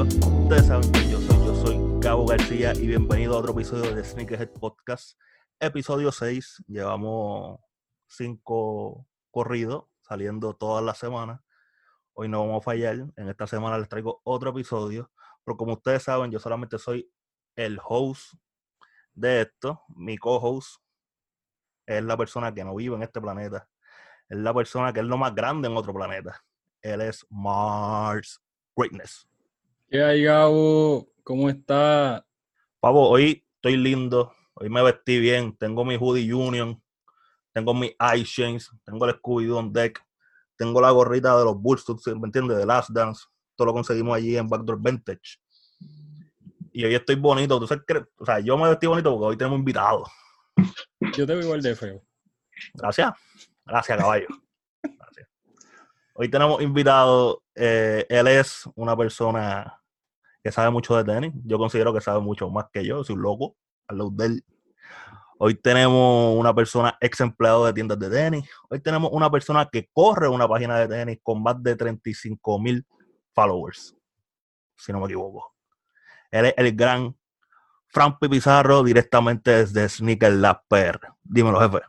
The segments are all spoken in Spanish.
Ustedes saben que yo soy, yo soy Gabo García y bienvenido a otro episodio de Sneakerhead Podcast, episodio 6. Llevamos cinco corridos saliendo todas las semanas. Hoy no vamos a fallar, en esta semana les traigo otro episodio, pero como ustedes saben, yo solamente soy el host de esto, mi co-host es la persona que no vive en este planeta, es la persona que es lo más grande en otro planeta. Él es Mars Greatness. ¿Qué hay, Gabo? ¿Cómo está? Pavo, hoy estoy lindo, hoy me vestí bien, tengo mi hoodie Union, tengo mi chains, tengo el Scooby-Doo on deck, tengo la gorrita de los Bulls, ¿me entiendes? De Last Dance, todo lo conseguimos allí en Backdoor Vintage. Y hoy estoy bonito, ¿tú sabes que, o sea, yo me vestí bonito porque hoy tenemos invitados. Yo te veo igual de feo. Gracias, gracias caballo. Gracias. Hoy tenemos invitado, eh, él es una persona que sabe mucho de tenis. Yo considero que sabe mucho más que yo, soy un loco, al lado de. Hoy tenemos una persona ex empleado de tiendas de tenis. Hoy tenemos una persona que corre una página de tenis con más de 35 mil followers, si no me equivoco. Él es el gran Frank Pizarro directamente desde Sneaker Lab PR. Dímelo, jefe.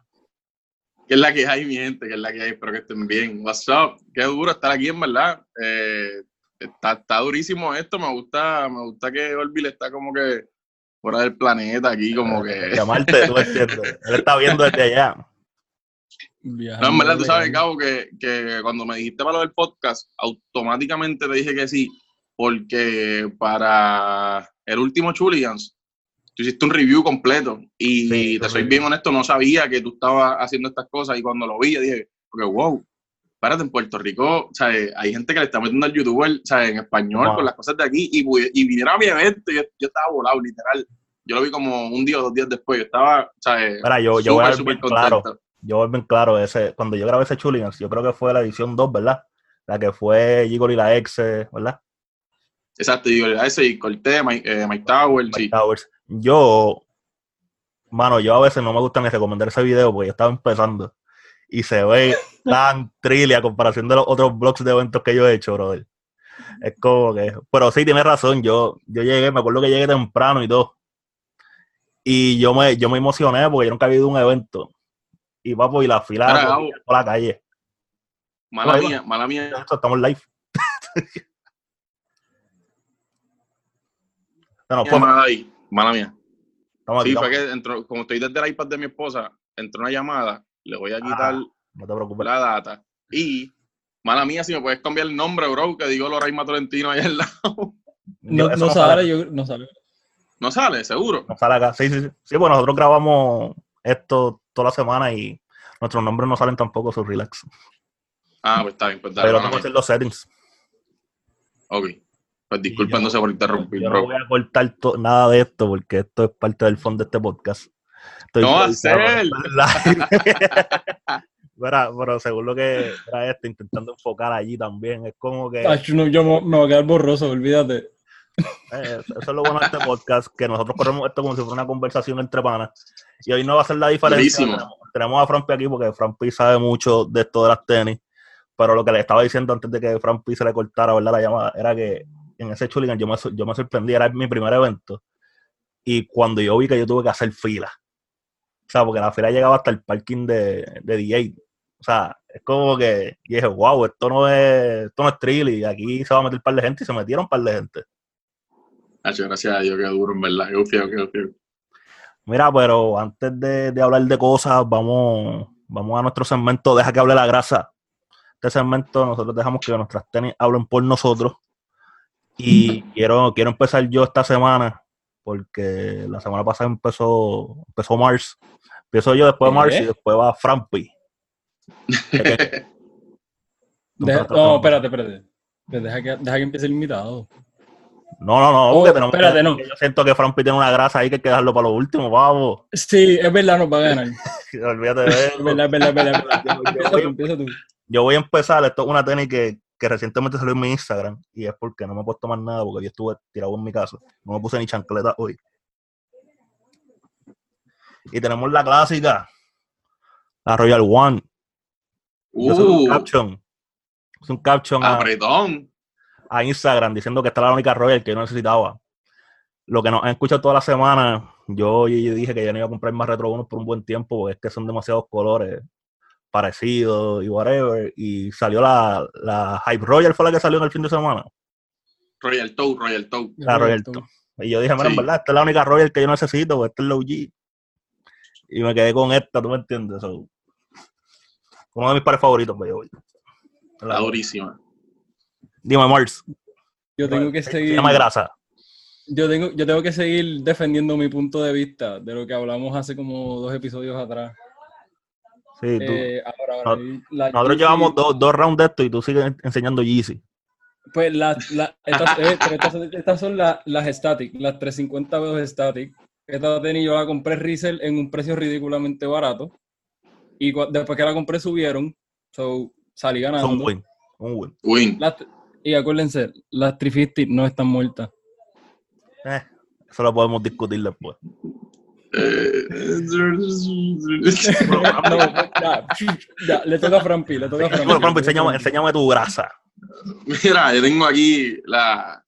¿Qué es la que hay, mi gente? ¿Qué es la que hay? Espero que estén bien. What's up? Qué duro estar aquí, en verdad. Eh, está, está, durísimo esto. Me gusta, me gusta que Orville está como que fuera del planeta aquí, como que. Llamarte, tú entiendes. Él está viendo desde allá. No, en verdad, tú sabes, Cabo, que, que cuando me dijiste para lo del podcast, automáticamente te dije que sí, porque para el último Chuligans, tú hiciste un review completo y sí, te soy bien honesto, no sabía que tú estabas haciendo estas cosas y cuando lo vi, dije, porque wow, espérate, en Puerto Rico, ¿sabes? hay gente que le está metiendo al youtuber ¿sabes? en español wow. con las cosas de aquí y, y vinieron a mi evento y yo, yo, estaba volado, literal. Yo lo vi como un día o dos días después, yo estaba, ¿sabes? Mira, yo, yo voy a bien claro, yo voy bien claro, ese, cuando yo grabé ese Chuligans, yo creo que fue la edición 2, ¿verdad? La que fue Gigol y la ex, ¿verdad? Exacto, Gigol y la ex y corté, Mike, eh, Mike Towers. Mike sí. Towers yo, mano, yo a veces no me gusta ni recomendar ese video porque yo estaba empezando y se ve tan trilly a comparación de los otros blogs de eventos que yo he hecho, brother. Es como que, pero sí, tienes razón, yo, yo llegué, me acuerdo que llegué temprano y todo. Y yo me, yo me emocioné porque yo nunca había ido a un evento. Y papo, y la fila por la calle. Mala no, mía, mala mía. Estamos live. no, pues, mala ahí. Mala mía. Estamos sí, aquí, fue que entró, como estoy desde el iPad de mi esposa, entró una llamada, le voy a quitar ah, no te preocupes. la data. Y, mala mía, si me puedes cambiar el nombre, bro, que digo Loraima Tolentino ahí al lado. No, no, no sale, yo, no sale. No sale, seguro. No sale acá. Sí, sí, sí. Sí, pues nosotros grabamos esto toda la semana y nuestros nombres no salen tampoco, su relax. Ah, pues está bien, pues dale. Pero tengo que hacer los settings. Ok. Pues disculpándose por interrumpir. Yo no voy a cortar nada de esto porque esto es parte del fondo de este podcast. Estoy no va a ser. pero, pero según lo que era esto, intentando enfocar allí también, es como que... Ay, no, yo me, me voy a quedar borroso, olvídate. Eh, eso es lo bueno de este podcast, que nosotros corremos esto como si fuera una conversación entre panas. Y hoy no va a ser la diferencia. Tenemos, tenemos, a Frampi aquí porque Frampi sabe mucho de esto de las tenis. Pero lo que le estaba diciendo antes de que Frampi se le cortara ¿verdad? la llamada era que en ese Chuligan yo me, yo me sorprendí, era mi primer evento. Y cuando yo vi que yo tuve que hacer fila, sea, porque la fila llegaba hasta el parking de, de DJ. O sea, es como que y dije, wow, esto no es, esto no es trill y aquí se va a meter un par de gente y se metieron un par de gente. Gracias a Dios, qué duro, en verdad, qué fío, qué fío. Mira, pero antes de, de, hablar de cosas, vamos, vamos a nuestro segmento Deja que hable la grasa. Este segmento nosotros dejamos que nuestras tenis hablen por nosotros. Y quiero, quiero empezar yo esta semana, porque la semana pasada empezó, empezó Mars. Empiezo yo después de Mars y después va Frampi. no, espérate, espérate. Deja que, deja que empiece el invitado. No, no, no, oh, tenemos espérate, no. Yo siento que Frampi tiene una grasa ahí que hay que dejarlo para lo último, vamos. Sí, es verdad, nos va a ganar. Olvídate de eso. Es verdad, es verdad, es verdad. Empieza tú, empieza tú. Yo voy a empezar, esto es una tenis que, que recientemente salió en mi Instagram y es porque no me he puesto más nada porque yo estuve tirado en mi casa. No me puse ni chancleta hoy. Y tenemos la clásica, la Royal One. Uh, es un caption. Es un caption. Apretón. a Instagram diciendo que esta era la única Royal que yo necesitaba. Lo que nos han escuchado toda la semana, yo, dije que ya no iba a comprar más Retro 1 por un buen tiempo, porque es que son demasiados colores parecidos y whatever. Y salió la, la Hype Royal, fue la que salió en el fin de semana. Royal Toe, Royal Toe. La Royal Toe. Y yo dije, mira, en verdad, esta es la única Royal que yo necesito, porque esta es la OG. Y me quedé con esta, ¿tú me entiendes? uno de mis pares favoritos, pues yo. La durísima. Dime, Mars. Yo tengo que seguir. Llama grasa. Yo tengo, yo tengo que seguir defendiendo mi punto de vista de lo que hablamos hace como dos episodios atrás. Sí, tú. Eh, nosotros llevamos dos, dos rounds de esto y tú sigues enseñando Yeezy. Pues las, eh, estas, son las static, las 350 b static. Esta tenis yo la compré resell en un precio ridículamente barato. Y después que la compré subieron. So, salí ganando. Un win. Un win. y acuérdense, las 350 no están muertas. Eh, eso lo podemos discutir después. Eh, ya, le toca a Frampi, le toca a Frampi. Bueno, Frampi, enséñame, enséñame tu grasa. Mira, yo tengo aquí la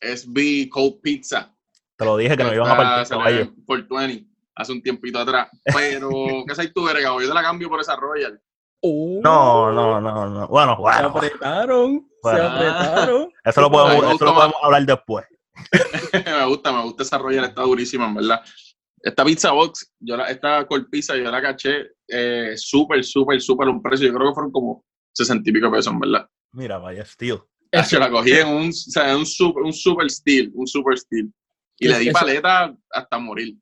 SB Cold Pizza. Te lo dije que no iban a partir por 20 hace un tiempito atrás. Pero, ¿qué sabes tú, Verga? Yo te la cambio por esa Royal. Oh. No, no, no, no. Bueno, bueno. Se apretaron. Se apretaron. Eso lo podemos, eso lo podemos hablar después. me gusta, me gusta esa Royal, está durísima, en verdad. Esta pizza box, yo la, esta cold pizza, yo la caché eh, súper, súper, súper un precio. Yo creo que fueron como 60 y pico pesos, en verdad. Mira, vaya steel. Yo la cogí en un, o sea, un, super, un super steel, un super steel. Y le di paleta hasta morir.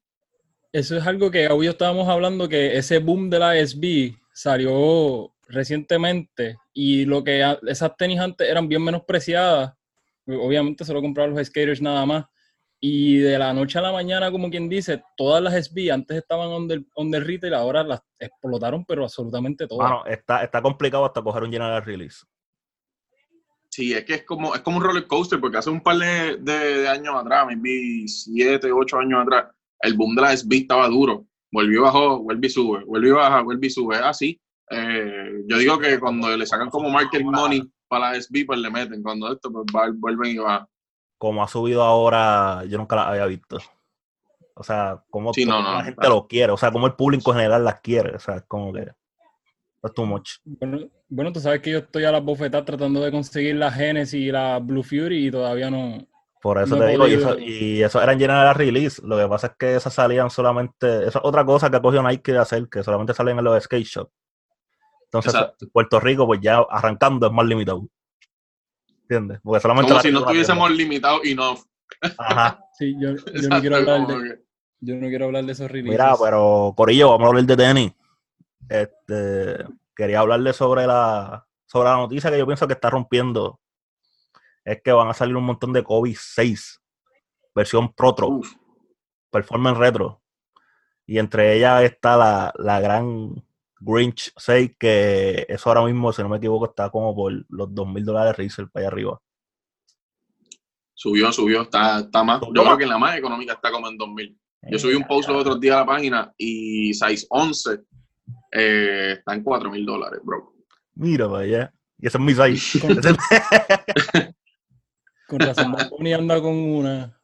Eso es algo que hoy estábamos hablando, que ese boom de la SB salió recientemente y lo que esas tenis antes eran bien menospreciadas, obviamente solo compraban los skaters nada más, y de la noche a la mañana, como quien dice, todas las SB antes estaban on the, on the retail, ahora las explotaron, pero absolutamente todas. Bueno, está, está complicado hasta coger un general release. Sí, es que es como, es como un roller coaster, porque hace un par de, de, años atrás, maybe siete, ocho años atrás, el boom de la SB estaba duro. Volvió y bajó, vuelve y sube, vuelve y baja, vuelve y sube. Así. Eh, yo digo que cuando le sacan como market money para la SB, pues le meten. Cuando esto, pues vuelven y bajan. Como ha subido ahora, yo nunca la había visto. O sea, como, la gente lo quiere, o sea, como el público en general las quiere. O sea, es como que es too much. Bueno, bueno, tú sabes que yo estoy a las bofetadas tratando de conseguir la Genesis y la Blue Fury y todavía no. Por eso te digo, y eso, y eso eran General Release. Lo que pasa es que esas salían solamente. Esa es otra cosa que ha cogido Nike de hacer, que solamente salen en los skate shop. Entonces, Puerto Rico, pues ya arrancando es más limitado. ¿Entiendes? Porque solamente Como si no estuviésemos limitados y no. Ajá. Sí, yo, yo no quiero hablar de. Yo no quiero hablar de esos releases. Mira, pero Corillo, vamos a hablar de tenis. Este, quería hablarle sobre la, sobre la noticia que yo pienso que está rompiendo. Es que van a salir un montón de Kobe 6, versión Protro, Performance Retro. Y entre ellas está la, la gran Grinch 6, que eso ahora mismo, si no me equivoco, está como por los 2 mil dólares Razer para allá arriba. Subió, subió, está, está más. Yo creo que en la más económica está como en 2000. Yo subí un post los otros días a la página y 611 eh, está en 4 mil dólares, bro. Mira, vaya. Y ese es mi size. Con, razón, Bunny anda con una.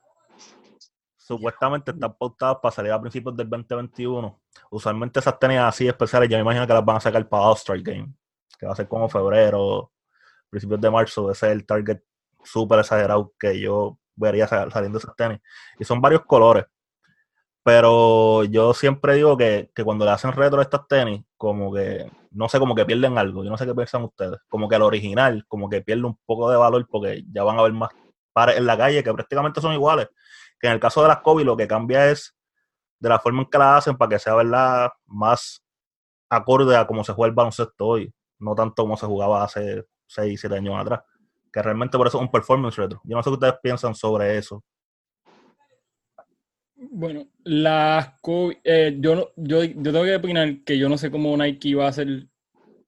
Supuestamente están pautadas para salir a principios del 2021. Usualmente esas tenis así especiales, yo me imagino que las van a sacar para All-Star Game, que va a ser como febrero, principios de marzo. Ese es el target súper exagerado que yo vería saliendo esas tenis. Y son varios colores. Pero yo siempre digo que, cuando le hacen retro a estas tenis, como que, no sé, como que pierden algo. Yo no sé qué piensan ustedes. Como que el original, como que pierde un poco de valor porque ya van a ver más pares en la calle que prácticamente son iguales. Que en el caso de las Kobe lo que cambia es de la forma en que la hacen para que sea, ¿verdad?, más acorde a cómo se juega el baloncesto hoy. No tanto como se jugaba hace 6, 7 años atrás. Que realmente por eso es un performance retro. Yo no sé qué ustedes piensan sobre eso. Bueno, las eh, yo, yo, yo tengo que opinar que yo no sé cómo Nike va a hacer.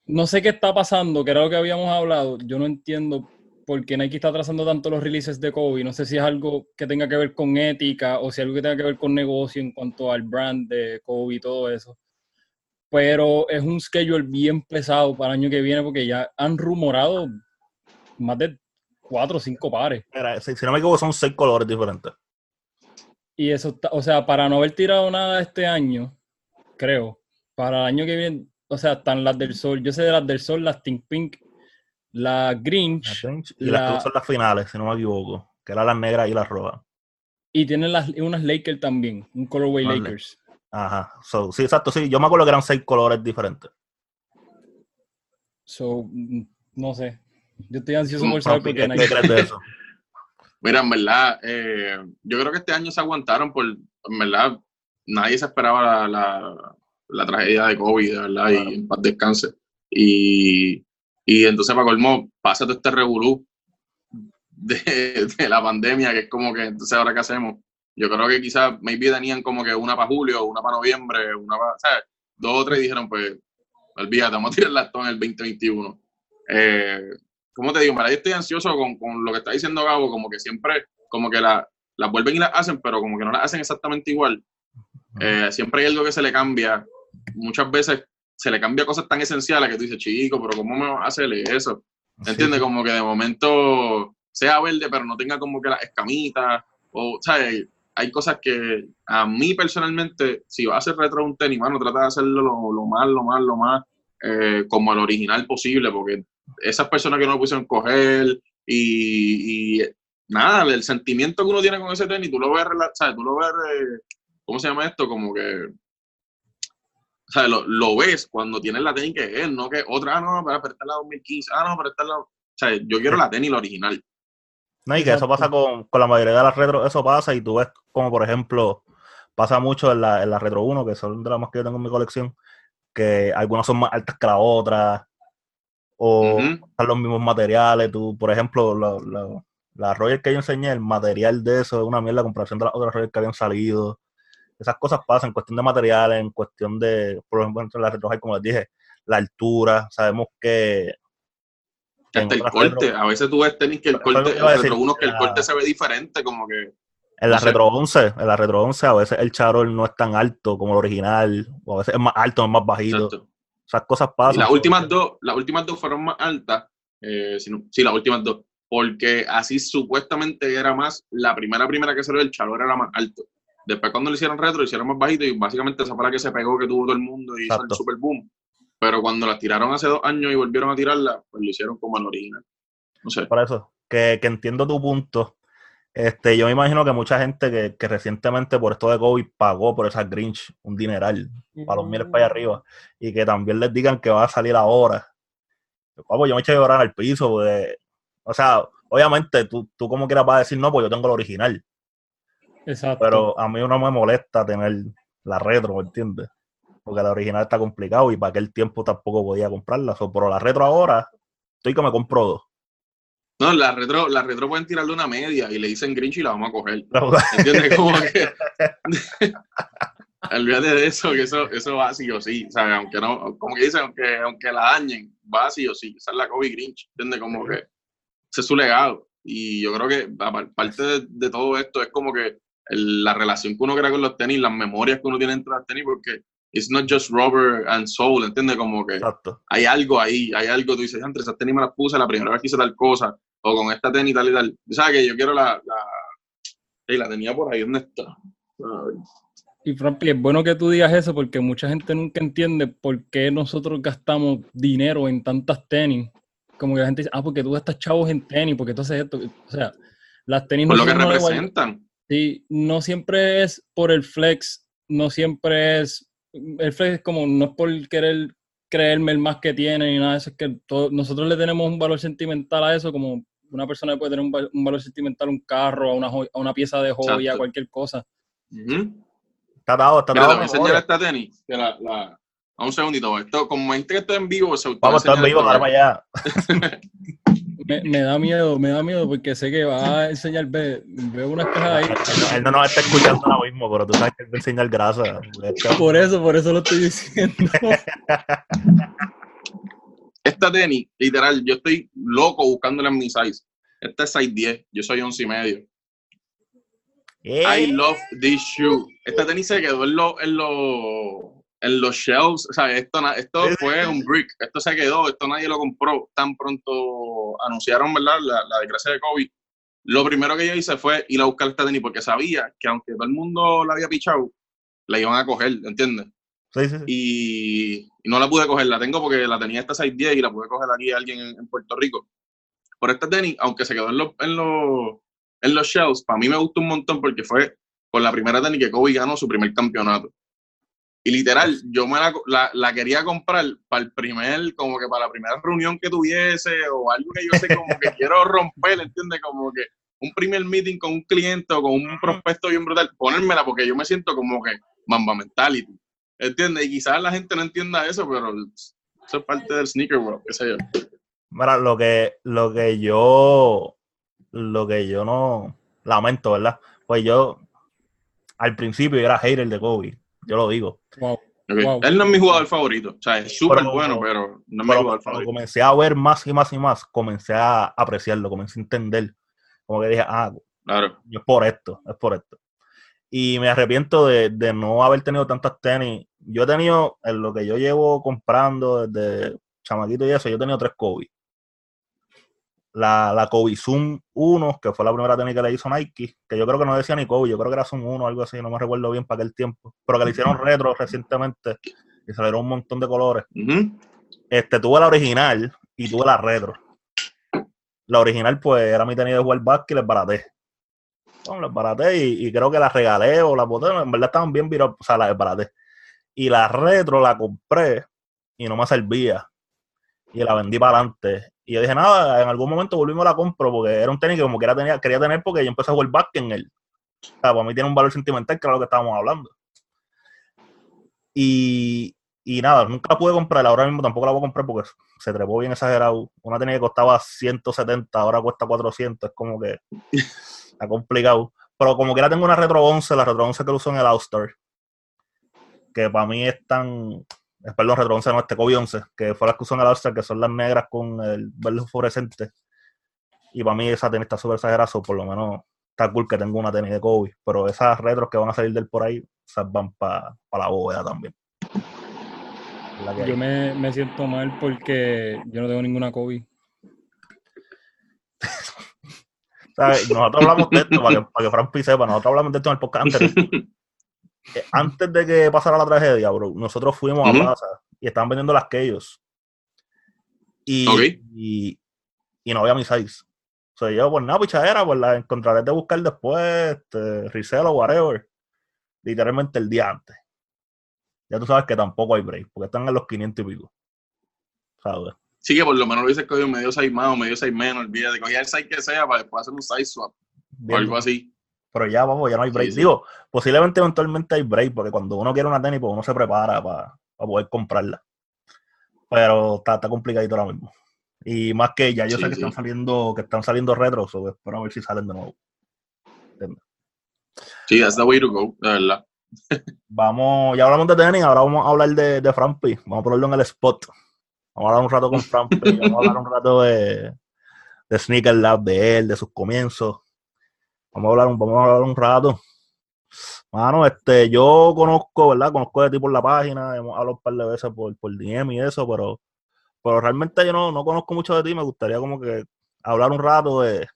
No sé qué está pasando, que era lo que habíamos hablado. Yo no entiendo por qué Nike está trazando tanto los releases de Kobe. No sé si es algo que tenga que ver con ética o si es algo que tenga que ver con negocio en cuanto al brand de Kobe y todo eso. Pero es un schedule bien pesado para el año que viene porque ya han rumorado más de cuatro o cinco pares. si, no me equivoco, son seis colores diferentes. Y eso, o sea, para no haber tirado nada este año, creo, para el año que viene, o sea, están las del sol. Yo sé de las del sol, las Pink Pink, la Grinch. y las que son las finales, si no me equivoco, que eran las negras y las rojas. Y tienen las, unas Lakers también, un colorway Lakers. Ajá, sí, exacto, sí. Yo me acuerdo que eran seis colores diferentes. So, mm, no sé. Yo estoy ansioso por saber por qué. ¿Qué crees de eso? Mira, en verdad, eh, yo creo que este año se aguantaron por, en verdad, nadie se esperaba la, la, tragedia de COVID, ¿verdad? Y en paz descanse. Y, y entonces, para colmo, pasa todo este revolú de, de, la pandemia, que es como que, entonces, ¿ahora qué hacemos? Yo creo que quizás, maybe tenían como que una para julio, una para noviembre, una para, ¿sabes? Dos o tres dijeron, pues, olvídate, vamos a tirar la en el 2021. Eh, ¿Cómo te digo? Para yo estoy ansioso con, con, lo que está diciendo Gabo, como que siempre, como que la, las vuelven y las hacen, pero como que no las hacen exactamente igual. Eh, siempre hay algo que se le cambia. Muchas veces se le cambia cosas tan esenciales que tú dices, chico, pero ¿cómo me vas a hacerle eso? ¿Entiendes? Como que de momento sea verde, pero no tenga como que las escamitas. O, ¿sabes? Hay cosas que a mí personalmente, si vas a hacer retro un tenis, mano, trata de hacerlo lo, más, lo más, lo más eh, como el original posible, porque esas personas que no lo pusieron coger y, y, nada, el sentimiento que uno tiene con ese tenis, tú lo ves, ¿sabes? Tú lo ves, eh, ¿cómo se llama esto? Como que, ¿sabes? Lo, lo ves cuando tienes la tenis que es, no que otra, ah, no, para esta la 2015, ah, no, para la... O sea, yo quiero la tenis, la original. No, y que eso pasa con, con, la mayoría de las retro, eso pasa y tú ves como, por ejemplo, pasa mucho en la, en la Retro 1, que son de las más que yo tengo en mi colección, que algunas son más altas que las otras, o uh los mismos materiales. Tú, por ejemplo, la, la, la Royal que yo enseñé, el material de eso es una mierda comparación de las otras Royal que habían salido. Esas cosas pasan en cuestión de materiales, en cuestión de, por ejemplo, entre las retro como les dije, la altura. Sabemos que. Hasta el corte. a veces tú ves tenis que el corte, el retro uno, que el corte se ve diferente, como que. En la Retro 11, en la Retro 11 a veces el charol no es tan alto como el original, o a veces es más alto, es más bajito. Esas cosas pasan. las últimas dos, las últimas dos fueron más altas. Eh, sí, las últimas dos. Porque así supuestamente era más, la primera primera que salió el chalo era la más alto. Después cuando lo hicieron retro, lo hicieron más bajito y básicamente esa fue la que se pegó, que tuvo todo el mundo y hizo el super boom. Pero cuando las tiraron hace dos años y volvieron a tirarla, pues lo hicieron como al original. No sé. Por eso, que, que entiendo tu punto. Este, yo me imagino que mucha gente que, que, recientemente por esto de COVID pagó por esa Grinch un dineral para los miles para allá arriba y que también les digan que va a salir ahora. Papo, yo me eché a llorar al piso, o sea, obviamente tú, tú como quieras vas a decir no, pues yo tengo el original. Exacto. Pero a mí no me molesta tener la retro, ¿me entiendes? Porque la original está complicado y para aquel tiempo tampoco podía comprarla. pero la retro ahora, estoy que me compro dos. No, la retro, la retro pueden tirarle una media y le dicen Grinch y la vamos a coger. ¿Entiendes? Como que. Olvídate de eso, que eso, eso va sí o sí. ¿sabes? Aunque no, como que dicen, aunque, aunque la dañen, va sí o sí. Esa es la Kobe Grinch. ¿Entiendes? Como que ese es su legado. Y yo creo que aparte de, de todo esto es como que la relación que uno crea con los tenis, las memorias que uno tiene entre los tenis, porque it's not just rubber and soul, ¿entiendes? Como que hay algo ahí, hay algo, tú dices, entre esas tenis me las puse la primera vez que hice tal cosa, o con esta tenis tal y tal. ¿Sabes que yo quiero la, la, la tenía por ahí, ¿dónde está? Y Frankie, es bueno que tú digas eso porque mucha gente nunca entiende por qué nosotros gastamos dinero en tantas tenis. Como que la gente dice, ah, porque tú gastas chavos en tenis, porque tú haces esto. O sea, las tenis por lo que representan. Sí, no siempre es por el flex, no siempre es. El flex es como, no es por querer creerme el más que tiene ni nada de eso, es que nosotros le tenemos un valor sentimental a eso como una persona puede tener un, valor sentimental un carro, a una, a una pieza de joya, cualquier cosa. Está dado, está dado. A enseñar esta tenis. Que la, la... A un segundito. Esto, como gente que está en vivo, se Vamos, está en vivo, para allá. me, me, da miedo, me da miedo porque sé que va a enseñar, ve, veo unas cajas ahí. Él no nos está escuchando ahora mismo, pero tú sabes que él va a enseñar grasa. Por eso, por eso lo estoy diciendo. esta tenis, literal, yo estoy loco buscándola en mi size. Esta es size 10, yo soy 11 y medio. I love this shoe. Esta tenis se quedó en los en en los shelves, o sea, esto, esto fue un brick, esto se quedó, esto nadie lo compró. Tan pronto anunciaron, ¿verdad?, la, la desgracia de COVID. Lo primero que yo hice fue ir a buscar esta tenis porque sabía que aunque todo el mundo la había pichado, la iban a coger, ¿entiendes? Sí, sí, Y, no la pude coger, la tengo porque la tenía esta 610 y la pude coger aquí a alguien en, Puerto Rico. Por esta tenis, aunque se quedó en los, en los, en los shells, para mí me gustó un montón porque fue con la primera tenis que Kobe ganó su primer campeonato. Y literal, yo me la, la, quería comprar para el primer, como que para la primera reunión que tuviese o algo que yo sé como que quiero romper, ¿entiendes? Como que un primer meeting con un cliente o con un prospecto bien brutal, ponérmela porque yo me siento como que mamba mentality, ¿entiendes? Y quizás la gente no entienda eso, pero eso es parte del sneaker world, qué sé yo. Mira, lo que, lo que yo, lo que yo no lamento, ¿verdad? Pues yo, al principio yo era hater de Kobe yo lo digo. Él no es mi jugador favorito. O sea, es súper bueno, pero no es mi jugador favorito. Comencé a ver más y más y más, comencé a apreciarlo, comencé a entender. Como que dije, ah, claro. es por esto, es por esto. Y me arrepiento de, de no haber tenido tantas tenis. Yo he tenido, en lo que yo llevo comprando desde chamaquito y eso, yo he tenido tres Kobe la, la Kobe Zoom 1, que fue la primera técnica que le hizo Nike, que yo creo que no decía ni Kobe, yo creo que era Zoom 1 o algo así, no me recuerdo bien para aquel tiempo, pero que le hicieron retro recientemente y salieron un montón de colores. Este, tuve la original y tuve la retro. La original, pues, era mi tenis de jugar básquet y les baraté. Bueno, les baraté y, creo que la regalé o la boté, en verdad estaban bien virados, o sea, la baraté. Y la retro la compré y no me servía. Y la vendí para adelante. Y yo dije, nada, en algún momento volvimos a la compro porque era un tenis que como quiera tenía, quería tener porque yo empecé a jugar básquet en él. O sea, para mí tiene un valor sentimental, que era lo que estábamos hablando. Y, y nada, nunca la pude comprar, ahora mismo tampoco la voy a comprar porque se trepó bien exagerado. Una tenis que costaba 170, ahora cuesta 400, es como que está complicado. Pero como quiera tengo una Retro 11, la Retro 11 que uso en el All-Star, que para mí es tan, perdón, Retro 11 no, este Kobe 11, que fue las que usó en el all que son las negras con el verde fluorescente. Y para mí esa tenis está súper exagerada, por lo menos está cool que tengo una tenis de Kobe, pero esas retros que van a salir del por ahí, esas van para la bóveda también. Yo me, me, siento mal porque yo no tengo ninguna Kobe. Nosotros hablamos de esto para que, para que Fran sepa, nosotros hablamos de esto en el podcast antes. Eh, antes de que pasara la tragedia, bro, nosotros fuimos a plaza y estaban vendiendo las Keyos. Y, y, no había mi size. O sea, yo, pues nada, pichadera, pues la encontraré de buscar después, este, resell o whatever. Literalmente el día antes. Ya tú sabes que tampoco hay break, porque están en los 500 y pico. ¿Sabes? Sí, que por lo menos lo hubiese cogido medio size más o medio size menos, olvídate, cogía el size que sea para después hacer un size swap o algo así. Pero ya, vamos, ya no hay break. Digo, posiblemente eventualmente hay break, porque cuando uno quiere una tenis, pues uno se prepara para, poder comprarla. Pero está, está complicadito ahora mismo. Y más que ya yo sé que están saliendo, que están saliendo retros, o espero ver si salen de nuevo. Sí, that's the way to go, de verdad. vamos, ya hablamos de tenis, ahora vamos a hablar de, de Frampi. Vamos a ponerlo en el spot. Vamos a hablar un rato con Frampi, vamos a hablar un rato de, de Sneaker Lab, de él, de sus comienzos Vamos a hablar un, vamos a hablar un rato. Mano, este, yo conozco, ¿verdad? Conozco de ti por la página, hemos hablado un par de veces por, por DM y eso, pero, pero realmente yo no, no conozco mucho de ti, me gustaría como que hablar un rato de,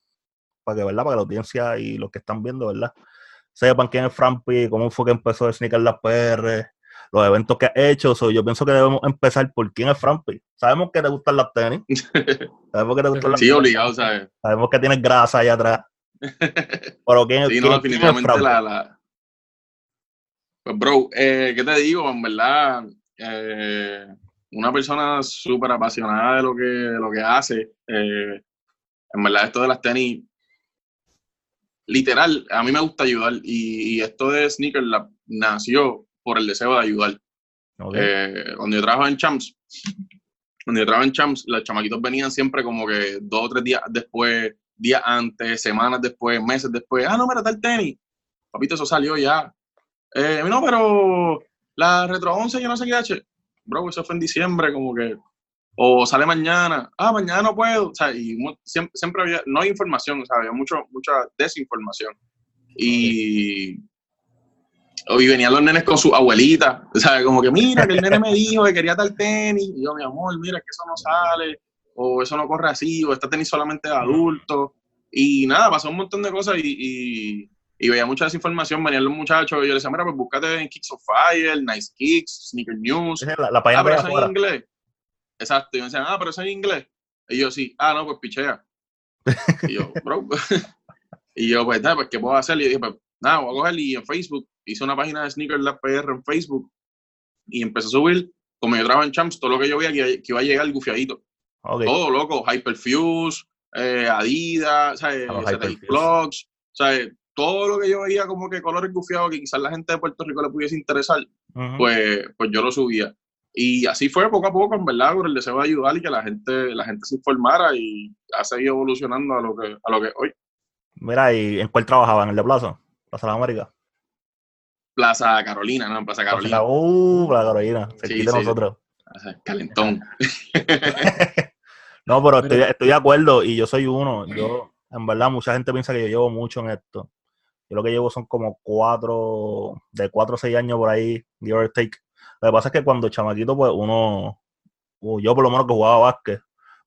para que, ¿verdad? Para que la audiencia y los que están viendo, ¿verdad? Sepan quién es Frampi, cómo fue que empezó a Sneaker las PR, los eventos que ha hecho. yo pienso que debemos empezar por quién es Frampi. Sabemos que te gustan las tenis. Sabemos que te gustan las Sí, obligado, ¿sabes? Sabemos que tienes grasa allá atrás. Pero ¿quién, sí, no, definitivamente la, Pues, bro, eh, ¿qué te digo? En verdad, eh, una persona súper apasionada de lo que, lo que hace. Eh, en verdad, esto de las tenis, literal, a mí me gusta ayudar. Y, esto de Sneaker Lab nació por el deseo de ayudar. cuando yo trabajaba en Champs, cuando yo trabajaba en Champs, los chamaquitos venían siempre como que dos o tres días después días antes, semanas después, meses después, ah, no, mira, el tenis. Papito, eso salió ya. Eh, no, pero la Retro 11 yo no sé qué H. Bro, eso fue en diciembre, como que. O sale mañana. Ah, mañana no puedo. O sea, y siempre, había. No hay información, o sea, había mucho, mucha desinformación. Y. y venían los nenes con su abuelita, ¿sabes? Como que, mira, que el nene me dijo que quería tal tenis. Y yo, mi amor, mira, que eso no sale, o eso no corre así, o este tenis solamente de adultos. Y nada, pasó un montón de cosas y, y, veía mucha desinformación. Venían los muchachos y yo les decía, mira, pues búscate en Kicks of Fire, Nice Kicks, Sneaker News. La, la ah, pero eso en inglés. Exacto. Y me decían, ah, pero eso en inglés. Y yo, sí, ah, no, pues pichea. y yo, bro. y yo, pues, nada, pues, ¿qué puedo hacer? Y dije, pues, nada, voy a coger y en Facebook hice una página de Sneaker Lab PR en Facebook y empecé a subir, como yo trabajo en Champs, todo lo que yo veía que, iba a llegar gufiadito. Todo, loco, Hyperfuse, eh, Adidas, ¿sabes? Vlogs, ¿sabes? Todo lo que yo veía como que colores gufiados que quizás la gente de Puerto Rico le pudiese interesar, pues, pues yo lo subía. Y así fue poco a poco, en verdad, por el deseo de ayudar y que la gente, la gente se informara y ha seguido evolucionando a lo que, a lo que hoy. Mira, ¿y en cuál trabajaba? ¿En el de Plaza? Plaza de América. Plaza Carolina, ¿no? Plaza Carolina. Uh, Plaza Carolina, sí, de nosotros. Calentón. no, pero estoy, estoy, de acuerdo y yo soy uno. Yo, en verdad, mucha gente piensa que yo llevo mucho en esto. Yo lo que llevo son como cuatro, de cuatro o seis años por ahí, give or take. Lo que pasa es que cuando chamaquito, pues uno, yo por lo menos que jugaba básquet,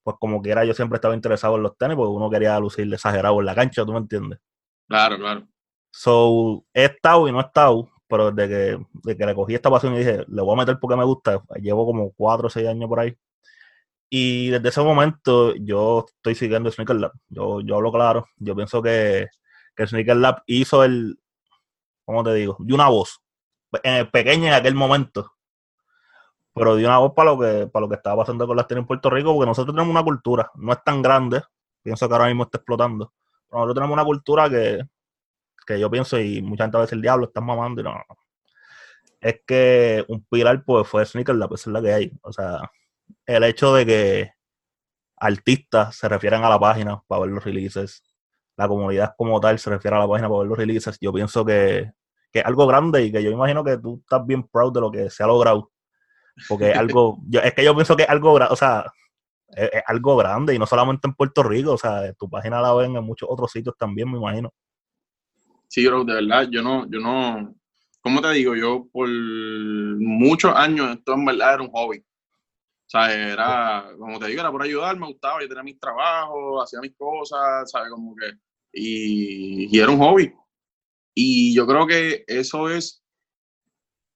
pues como quiera yo siempre estaba interesado en los tenis, porque uno quería lucir exagerado en la cancha, ¿tú me entiendes? Claro, claro. So, he estado y no he estado, pero desde que, que le cogí esta pasión y dije, le voy a meter porque me gusta, llevo como cuatro o seis años por ahí. Y desde ese momento yo estoy siguiendo Sneaker Lab. Yo, yo hablo claro. Yo pienso que, que Sneaker Lab hizo el, ¿cómo te digo? De una voz. pequeña en aquel momento. Pero dio una voz para lo que, para lo que estaba pasando con las tenis en Puerto Rico, porque nosotros tenemos una cultura, no es tan grande, pienso que ahora mismo está explotando. Pero nosotros tenemos una cultura que, que yo pienso, y mucha gente a veces el diablo está mamando, y no, Es que un pilar pues fue Sneaker la es la que hay. O sea, el hecho de que artistas se refieran a la página para ver los releases, la comunidad como tal se refiere a la página para ver los releases, yo pienso que, que es algo grande y que yo imagino que tú estás bien proud de lo que se ha logrado. Porque es algo, yo, es que yo pienso que es algo, o sea, es, es, algo grande y no solamente en Puerto Rico, o sea, tu página la ven en muchos otros sitios también, me imagino. Sí, bro, de verdad, yo no, yo no, ¿cómo te digo? Yo por muchos años esto en verdad era un hobby. O sea, era, como te digo, era por ayudar, me gustaba, yo tenía mis trabajos, hacía mis cosas, ¿sabes? Como que, y, era un hobby. Y yo creo que eso es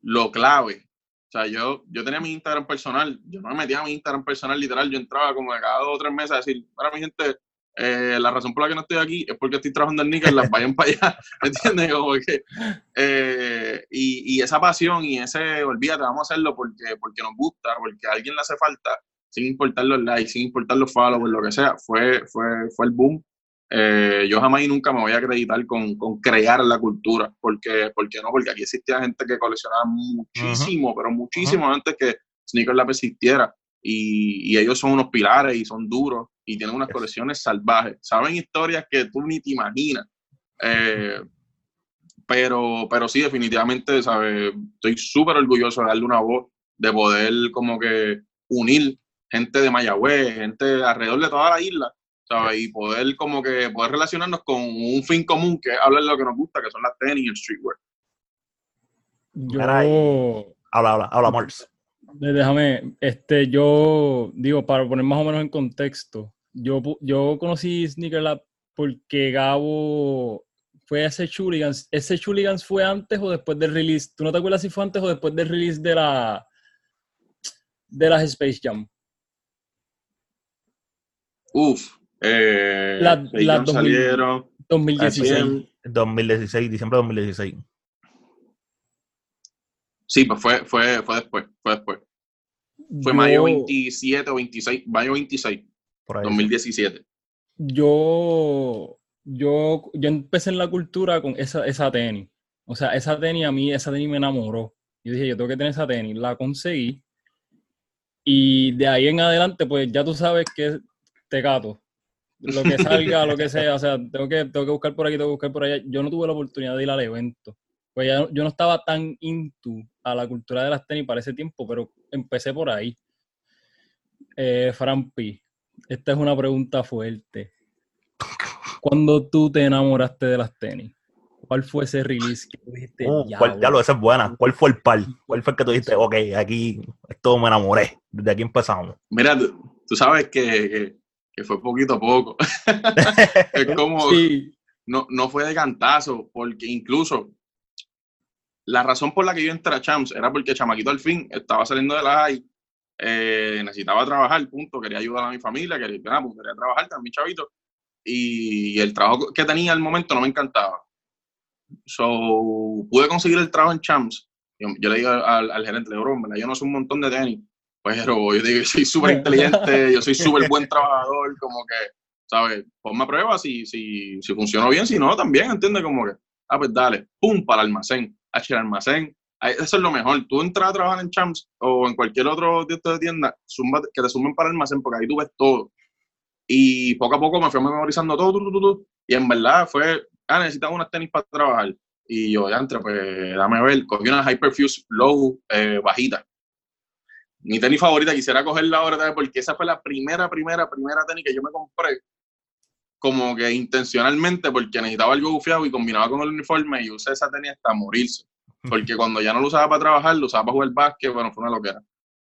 lo clave. O sea, yo, yo tenía mi Instagram personal, yo no me metía a mi Instagram personal literal, yo entraba como cada dos o tres meses a decir, para mi gente, eh, la razón por la que no estoy aquí es porque estoy trabajando en Nickel, las vayan para allá, ¿me entiendes? Como que, eh, y, y, esa pasión y ese, olvídate, vamos a hacerlo porque, porque nos gusta, porque a alguien le hace falta, sin importar los likes, sin importar los followers, lo que sea, fue, fue, fue el boom. Eh, yo jamás y nunca me voy a acreditar con, con, crear la cultura, porque, porque no, porque aquí existía gente que coleccionaba muchísimo, pero muchísimo antes que Sneaker Lab existiera. Y, y, ellos son unos pilares y son duros y tienen unas colecciones salvajes. Saben historias que tú ni te imaginas. Eh, pero, pero sí, definitivamente, ¿sabes? Estoy súper orgulloso de darle una voz, de poder como que unir gente de Mayagüez, gente alrededor de toda la isla, ¿sabes? Y poder como que poder relacionarnos con un fin común que es hablar de lo que nos gusta, que son las tenis y el streetwear. Yo... Habla, habla, habla, Mars. Déjame, este, yo digo, para poner más o menos en contexto, yo, yo conocí Sneaker Lab porque Gabo fue a ese Chuligans. ¿Ese Chuligans fue antes o después del release? ¿Tú no te acuerdas si fue antes o después del release de la de las Space Jam? Uf, eh, la, la salieron 2016. 2016, diciembre de 2016. Sí, pues fue, fue, fue después, fue después. Fue mayo 27 o 26, mayo 26, 2017. Yo, yo, yo empecé en la cultura con esa, esa tenis. O sea, esa tenis a mí, esa tenis me enamoró. Yo dije, yo tengo que tener esa tenis. La conseguí. Y de ahí en adelante, pues ya tú sabes que te gato. Lo que salga, lo que sea. O sea, tengo que, tengo que buscar por aquí, tengo que buscar por allá. Yo no tuve la oportunidad de ir al evento. Pues ya, yo no estaba tan into a la cultura de las tenis para ese tiempo, pero empecé por ahí. Eh, Frampi, esta es una pregunta fuerte. ¿Cuándo tú te enamoraste de las tenis? ¿cuál fue ese release que dijiste? Uh, ya lo, esa es buena. ¿Cuál fue el par? ¿Cuál fue el que tú dijiste, ok, aquí esto me enamoré, desde aquí empezamos? Mira, tú, sabes que, que, fue poquito a poco. es como, no, no fue de cantazo, porque incluso la razón por la que yo entré a Champs era porque Chamaquito al fin estaba saliendo de la high, eh, necesitaba trabajar, punto, quería ayudar a mi familia, quería, pues, quería trabajar también, chavito, y el trabajo que tenía al momento no me encantaba. So, pude conseguir el trabajo en Champs. Yo, le digo al, gerente, de broma, yo no soy un montón de tenis, pero yo digo, yo soy súper inteligente, yo soy súper buen trabajador, como que, ¿sabes? Ponme a prueba si, si, si funcionó bien, si no, también, ¿entiendes? Como que, ah, pues dale, pum, para el almacén H, almacén. Eso es lo mejor. Tú entras a trabajar en Champs o en cualquier otro de tienda, que te sumen para el almacén, porque ahí tú ves todo. Y poco a poco me fui memorizando todo, y en verdad fue, ah, necesitaba unas tenis para trabajar. Y yo, ya entré, pues dame ver, cogí una Hyperfuse Low eh, bajita. Mi tenis favorita, quisiera cogerla ahora porque esa fue la primera, primera, primera tenis que yo me compré como que intencionalmente porque necesitaba algo bufiado y combinaba con el uniforme y usé esa tenis hasta morirse. Porque cuando ya no lo usaba para trabajar, lo usaba para jugar básquet, bueno, fue una loquera.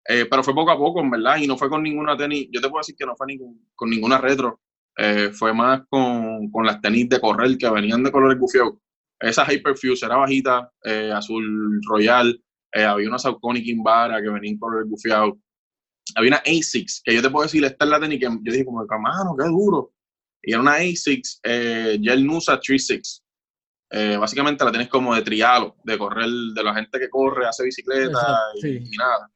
Eh, pero fue poco a poco, en verdad, y no fue con ninguna tenis, yo te puedo decir que no fue con ninguna retro, eh, fue más con, con, las tenis de correr que venían de colores bufiados. Esa Hyperfuse era bajita, eh, azul royal, había una Saucony Kimbara que venía en colores bufiados. Había una A6, que yo te puedo decir, esta es la tenis que yo dije como, mano, qué duro y era una A6 eh, Gel Nusa 36. Eh, básicamente la tienes como de trialo, de correr, de la gente que corre, hace bicicleta y, nada.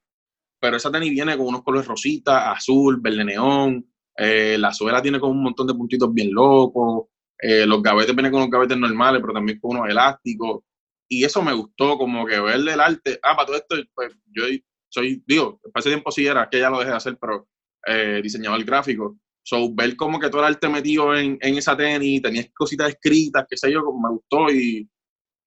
Pero esa tenis viene con unos colores rosita, azul, verde neón. Eh, la suela tiene como un montón de puntitos bien locos. Eh, los gavetes vienen con los gavetes normales, pero también con unos elásticos. Y eso me gustó, como que verle el arte. Ah, para todo esto, pues yo soy, digo, para ese tiempo sí era, que ya lo dejé de hacer, pero diseñador gráfico. So, ver como que todo el arte metido en, en esa tenis, tenías cositas escritas, qué sé yo, como me gustó y,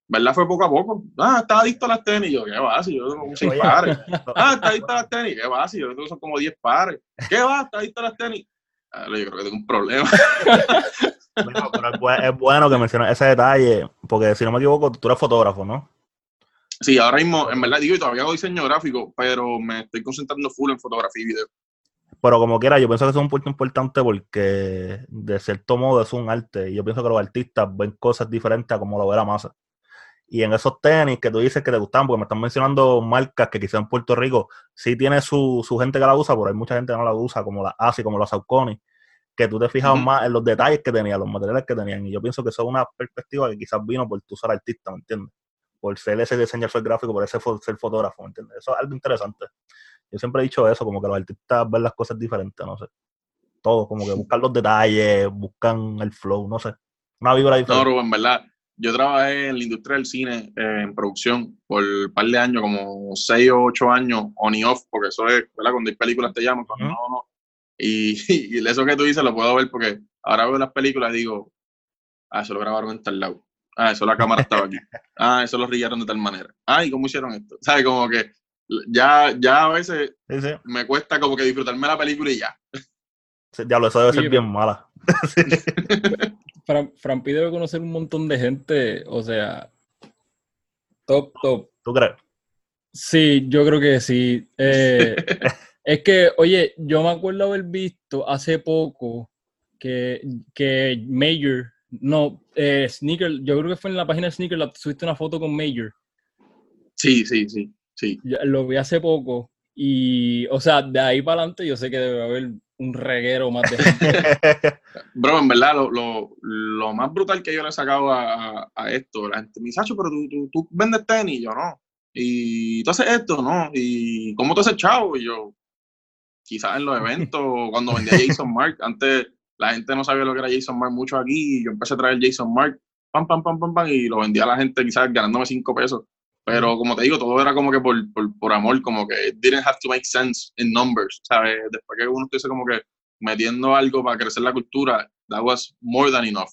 ¿verdad? Fue poco a poco. Ah, estaba adicto a las tenis. Yo, ¿qué va? Si yo tengo seis pares. Ah, está adicto a las tenis. ¿Qué va? Si yo tengo son como diez pares. ¿Qué va? Está adicto a las tenis. Ah, yo creo que tengo un problema. pero es bueno que menciones ese detalle, porque si no me equivoco, tú eres fotógrafo, ¿no? Sí, ahora mismo, en verdad, digo, y todavía hago diseño gráfico, pero me estoy concentrando full en fotografía y video. Pero como quiera, yo pienso que es un punto importante porque de cierto modo es un arte. Y yo pienso que los artistas ven cosas diferentes a como lo ve la masa. Y en esos tenis que tú dices que te gustan, porque me están mencionando marcas que quizás en Puerto Rico sí tiene su, gente que la usa, pero hay mucha gente que no la usa, como la ASI, como la Saucony, que tú te fijas más en los detalles que tenían, los materiales que tenían. Y yo pienso que eso es una perspectiva que quizás vino por tú ser artista, ¿me entiendes? Por ser ese diseñador gráfico, por ese ser fotógrafo, ¿me entiendes? Eso es algo interesante. Yo siempre he dicho eso, como que los artistas ven las cosas diferentes, no sé. Todos, como que buscan los detalles, buscan el flow, no sé. Una vibra diferente. No, en verdad, yo trabajé en la industria del cine eh, en producción por un par de años, como seis o ocho años, on y off, porque eso es, ¿verdad? Cuando hay películas te llaman, cuando no, no. Y, y, eso que tú dices lo puedo ver porque ahora veo las películas y digo, ah, eso lo grabaron en tal lado. Ah, eso la cámara estaba aquí. Ah, eso lo rillaron de tal manera. Ah, ¿y cómo hicieron esto? ¿Sabes? Como que ya, ya a veces me cuesta como que disfrutarme la película y ya. diablo, eso debe ser bien mala. Fran, Frampi debe conocer un montón de gente, o sea, top, top. ¿Tú crees? Sí, yo creo que sí. Eh, es que, oye, yo me acuerdo haber visto hace poco que, que Major, no, eh, Sneaker, yo creo que fue en la página de Sneaker, la, subiste una foto con Major. Sí, sí, sí. Sí. lo vi hace poco y, o sea, de ahí para adelante yo sé que debe haber un reguero más de gente. Bro, en verdad, lo, lo, más brutal que yo le he sacado a, a esto, la gente me dice, pero tú, tú, tú, vendes tenis, yo no. Y tú haces esto, ¿no? Y ¿cómo tú haces chavo? Y yo, quizás en los eventos, cuando vendía Jason Mark, antes la gente no sabía lo que era Jason Mark mucho aquí, y yo empecé a traer Jason Mark, pam, pam, pam, pam, pam, y lo vendía a la gente quizás ganándome cinco pesos. Pero como te digo, todo era como que por, por, amor, como que it didn't have to make sense in numbers, ¿sabes? Después que uno estuviese como que metiendo algo para crecer la cultura, that was more than enough.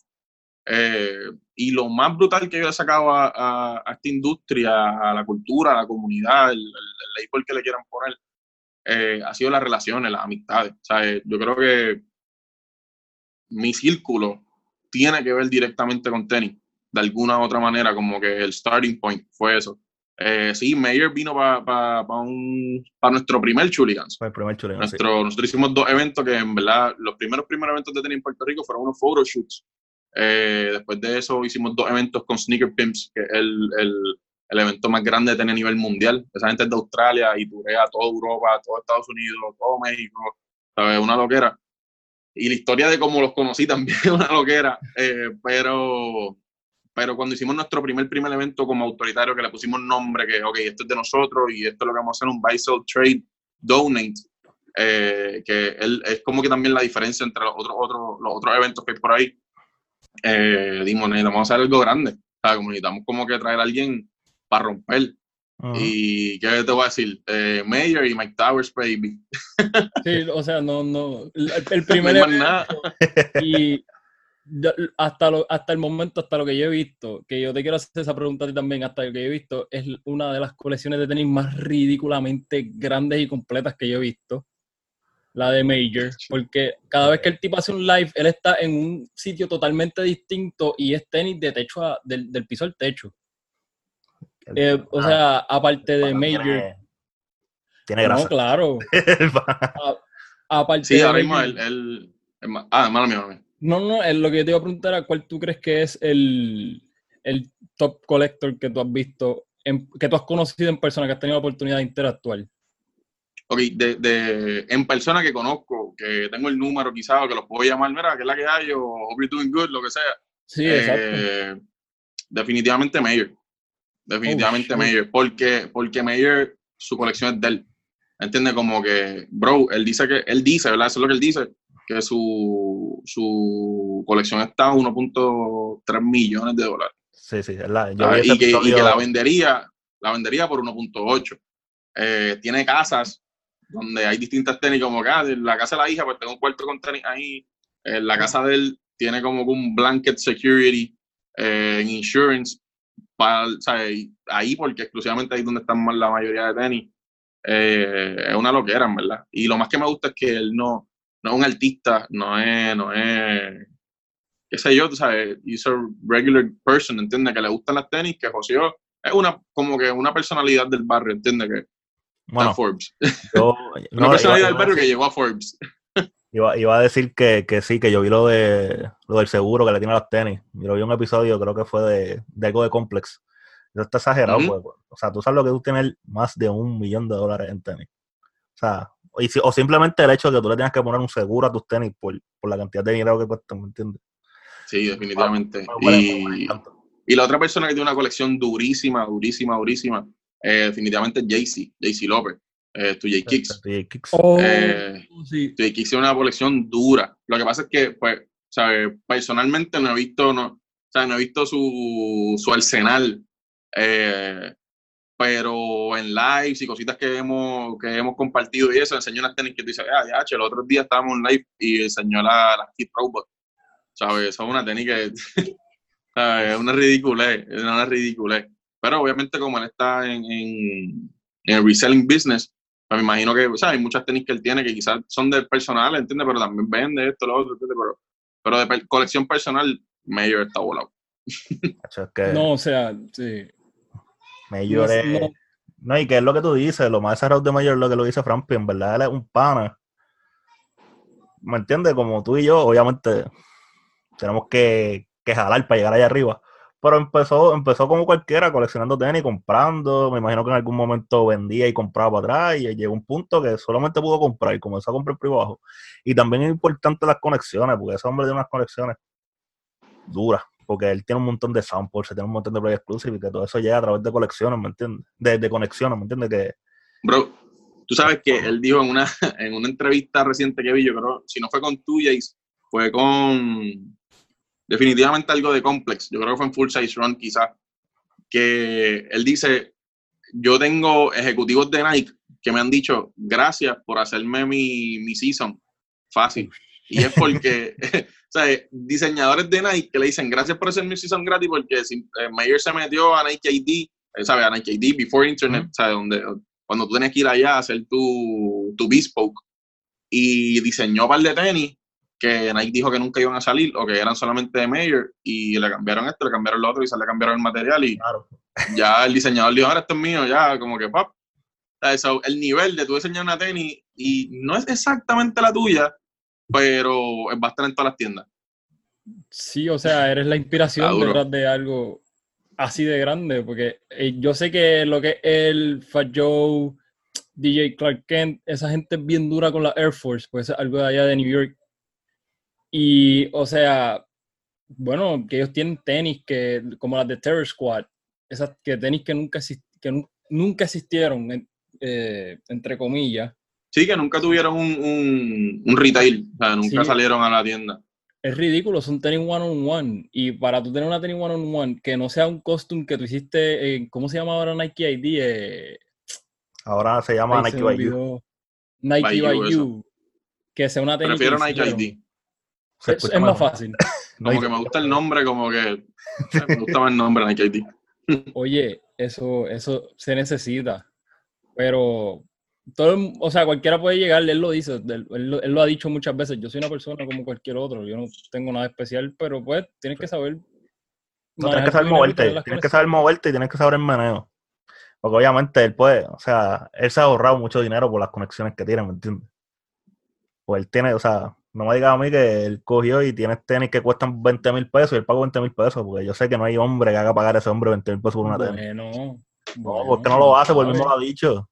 Eh, y lo más brutal que yo he sacado a, a, esta industria, a la cultura, a la comunidad, el, el, label que le quieran poner, eh, ha sido las relaciones, las amistades. ¿sabes? Yo creo que mi círculo tiene que ver directamente con tenis de alguna u otra manera, como que el starting point fue eso. Eh, sí, Mayer vino para pa, pa nuestro primer Chuligans. el primer Chuligans. Nuestro, Nosotros hicimos dos eventos que en verdad, los primeros primeros eventos de tenis en Puerto Rico fueron unos photoshoots. Eh, después de eso hicimos dos eventos con Sneaker Pimps, que es el, el, el evento más grande de tenis a nivel mundial. Esa gente es de Australia y turea toda Europa, todo Estados Unidos, todo México, ¿sabes? Una loquera. Y la historia de cómo los conocí también es una loquera, eh, pero pero cuando hicimos nuestro primer primer evento como autoritario, que le pusimos nombre, que, ok, esto es de nosotros y esto es lo que vamos a hacer, un buy, sell, trade, donate, eh, que él, es como que también la diferencia entre los otros, otros, los otros eventos que hay por ahí. Eh, dimos, necesitamos hacer algo grande, o sea, como necesitamos como que traer a alguien para romper. Y qué te voy a decir, eh, Mayor y Mike Towers, baby. Sí, o sea, no, no. El, primer evento, y hasta, lo, hasta el momento, hasta lo que yo he visto, que yo te quiero hacer esa pregunta a ti también, hasta lo que yo he visto, es una de las colecciones de tenis más ridículamente grandes y completas que yo he visto. La de Major, porque cada vez que el tipo hace un live, él está en un sitio totalmente distinto y es tenis de techo del, piso al techo. Eh, o sea, aparte de Major. Tiene, grasa. No, claro. aparte sí, ahora mismo el, el, Ah, malo mío, no, no, lo que yo te iba a preguntar era cuál tú crees que es el, top collector que tú has visto, que tú has conocido en persona, que has tenido la oportunidad de interactuar. Ok, de, en persona que conozco, que tengo el número quizás, o que los puedo llamar, mira, que es la que hay, o hope you're doing good, lo que sea. Sí, exacto. Eh, definitivamente Mayer. Definitivamente oh, Mayer. Porque, porque Mayer, su colección es de él. ¿Entiendes? Como que, bro, él dice que, él dice, ¿verdad? Eso es lo que él dice que su, su colección está a 1.3 millones de dólares. Sí, sí, es la, yo y, que, y, que, la vendería, la vendería por 1.8. Eh, tiene casas donde hay distintas tenis, como acá, ah, la casa de la hija, pues tengo un cuarto con tenis ahí. En la casa de él tiene como un blanket security eh, en insurance. Para, ahí, porque exclusivamente ahí es donde están la mayoría de tenis. Eh, es una loquera, en verdad. Y lo más que me gusta es que él no, no es un artista, no es, no es, qué sé yo, tú sabes, he's a regular person, ¿entiendes? Que le gustan las tenis, que joseó, es una, como que una personalidad del barrio, ¿entiendes? Que bueno, Forbes. una personalidad del barrio que llegó a Forbes. Iba, iba, a decir que, que, sí, que yo vi lo de lo del seguro que le tiene a las tenis. Yo lo vi un episodio, creo que fue de, de algo de Complex. Eso está exagerado, pues, pues. O sea, tú sabes lo que tú tienes más de un millón de dólares en tenis. O sea, o simplemente el hecho de que tú le tengas que poner un seguro a tus tenis por, la cantidad de dinero que cuestan, ¿me entiendes? Sí, definitivamente. y, y, la otra persona que tiene una colección durísima, durísima, durísima, eh, definitivamente es Jaycee, Jaycee López, eh, tu J-Kicks. Oh, eh, sí. J-Kicks tiene una colección dura. Lo que pasa es que, pues, ¿sabes? Personalmente no he visto, no, o sea, no he visto su, su arsenal. Eh, pero en lives y cositas que hemos, que hemos compartido y eso, enseñó unas tenis que tú dices, ah, ya, el otro día estábamos en live y enseñó la, la Kid Robot, ¿sabes? Eso es una tenis que, es una ridiculez, es una ridiculez. Pero obviamente como él está en, en, el reselling business, pues me imagino que, o sea, hay muchas tenis que él tiene que quizás son del personal, ¿entiendes? Pero también vende esto, lo otro, ¿entiendes? Pero, pero de colección personal, Mayor está volado. no, o sea, sí Mayor es... No. y que es lo que tú dices, lo más cerrado de Mayor es lo que lo dice Frampi, en verdad él es un pana. ¿Me entiendes? Como tú y yo, obviamente, tenemos que, que jalar para llegar allá arriba. Pero empezó, empezó como cualquiera, coleccionando tenis, comprando. Me imagino que en algún momento vendía y compraba para atrás. Y llegó un punto que solamente pudo comprar y comenzó a comprar privado. Y también es importante las conexiones, porque ese hombre tiene unas conexiones duras porque él tiene un montón de samples, tiene un montón de play exclusive y que todo eso llega a través de colecciones, ¿me entiendes? De, conexiones, ¿me entiendes? Que, Bro, tú sabes que él dijo en una, en una entrevista reciente que vi, yo creo, si no fue con Jace, fue con definitivamente algo de Complex, yo creo que fue en Full Size Run quizás, que él dice, yo tengo ejecutivos de Nike que me han dicho, gracias por hacerme mi, mi season fácil. Y es porque, o sea, diseñadores de Nike que le dicen gracias por hacer mi season gratis porque si, eh, Mayer se metió a Nike ID, eh, ¿sabes? A Nike ID before internet, ¿sabes? Donde, cuando tú tenías que ir allá a hacer tu, tu bespoke y diseñó par de tenis que Nike dijo que nunca iban a salir o que eran solamente de Mayer y le cambiaron esto, le cambiaron lo otro y se le cambiaron el material y ya el diseñador dijo, ahora esto es mío, ya como que pap. el nivel de tú diseñar una tenis y no es exactamente la tuya, pero va a estar en todas las tiendas. Sí, o sea, eres la inspiración detrás de algo así de grande, porque eh, yo sé que lo que es el Fat Joe, DJ Clark Kent, esa gente es bien dura con la Air Force, pues es algo de allá de New York. Y, o sea, bueno, que ellos tienen tenis que, como las de Terror Squad, esas que tenis que nunca, que nunca existieron, eh, entre comillas. Sí, que nunca tuvieron un, un, retail, o sea, nunca salieron a la tienda es ridículo, son tenis one on one. Y para tú tener una tenis one on one, que no sea un costume que tú hiciste, en, ¿cómo se llama ahora Nike ID? Eh, ahora se llama Nike by You. Nike by, you. Que sea una tenis. Prefiero Nike ID. Es, más fácil. como que me gusta el nombre, como que me gusta más el nombre Nike ID. Oye, eso, eso se necesita. Pero todo, o sea, cualquiera puede llegar, él lo dice, él, lo ha dicho muchas veces, yo soy una persona como cualquier otro, yo no tengo nada especial, pero pues tienes que saber... No, tienes que saber moverte, tienes que saber moverte y tienes que saber el meneo. Porque obviamente él puede, o sea, él se ha ahorrado mucho dinero por las conexiones que tiene, ¿me entiendes? Pues él tiene, o sea, no me digas a mí que él cogió y tiene tenis que cuestan 20 mil pesos y él pagó 20 mil pesos, porque yo sé que no hay hombre que haga pagar a ese hombre 20 mil pesos por una tenis. No, no, porque no lo hace, porque él mismo lo ha dicho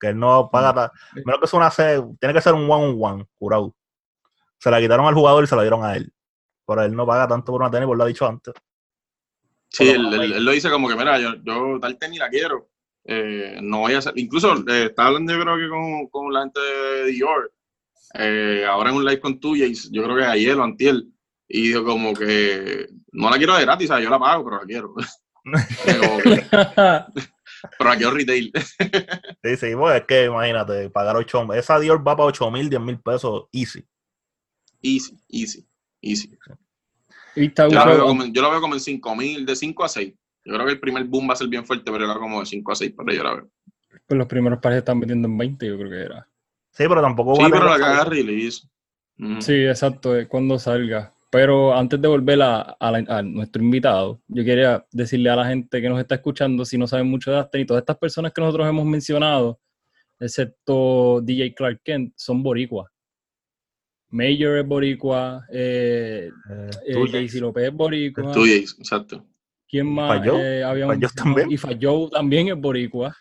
que él no paga. Menos que es una C, tiene que ser un one on one, curado. Se la quitaron al jugador y se la dieron a él. Pero él no paga tanto por una tenis, por lo ha dicho antes. Sí, él, lo dice como que, mira, yo, yo tal tenis la quiero. Eh, no voy a hacer. Incluso eh, estaba hablando, yo creo que con, con la gente de Dior. Eh, ahora en un live con tuya, y yo creo que ayer o antier. Y dijo como que no la quiero de gratis, yo la pago, pero la quiero. Pero aquí es retail. sí, sí, pues es que imagínate, pagar 8 Esa Dior va para 8 mil, 10 mil pesos, easy. Easy, easy, easy. Yo lo, veo como, yo lo veo como en 5 mil, de 5 a 6. Yo creo que el primer boom va a ser bien fuerte, pero era como de 5 a 6, pero yo la veo. Pues los primeros pares están metiendo en 20, yo creo que era. Sí, pero tampoco sí, pero la caga release. Sí, exacto, es cuando salga. Pero antes de volver a, nuestro invitado, yo quería decirle a la gente que nos está escuchando, si no saben mucho de Aston y todas estas personas que nosotros hemos mencionado, excepto DJ Clark Kent, son boricuas. Major es boricua, eh, eh, eh López es boricua. exacto. ¿Quién más? Eh, también. Y Falló también es boricua.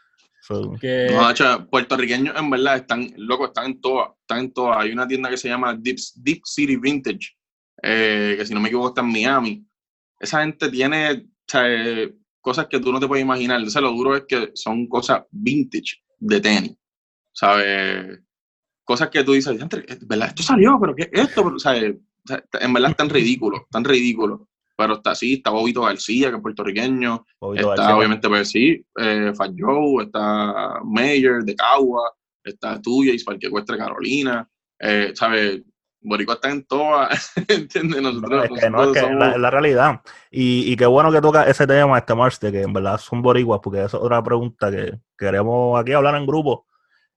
Que... No, puertorriqueños en verdad están, locos, están en todas, están en todas. Hay una tienda que se llama Deep, Deep City Vintage, eh, que si no me equivoco está en Miami. Esa gente tiene cosas que tú no te puedes imaginar. Entonces lo duro es que son cosas vintage de tenis, ¿sabes? Cosas que tú dices, ¿verdad? Esto salió, pero ¿qué es esto? en verdad es tan ridículo, tan ridículo. Pero está así, está Bobito García, que es puertorriqueño. está obviamente, pues sí, eh, Fat Joe, está Mayer de Cagua, está Tuya y que Cuestre Carolina. Eh, ¿Sabes? Boricua está en toda, ¿entiendes? Nosotros, es que no, es que la, realidad. Y, y, qué bueno que toca ese tema, este March, de que en verdad son boricuas, porque esa es otra pregunta que queremos aquí hablar en grupo.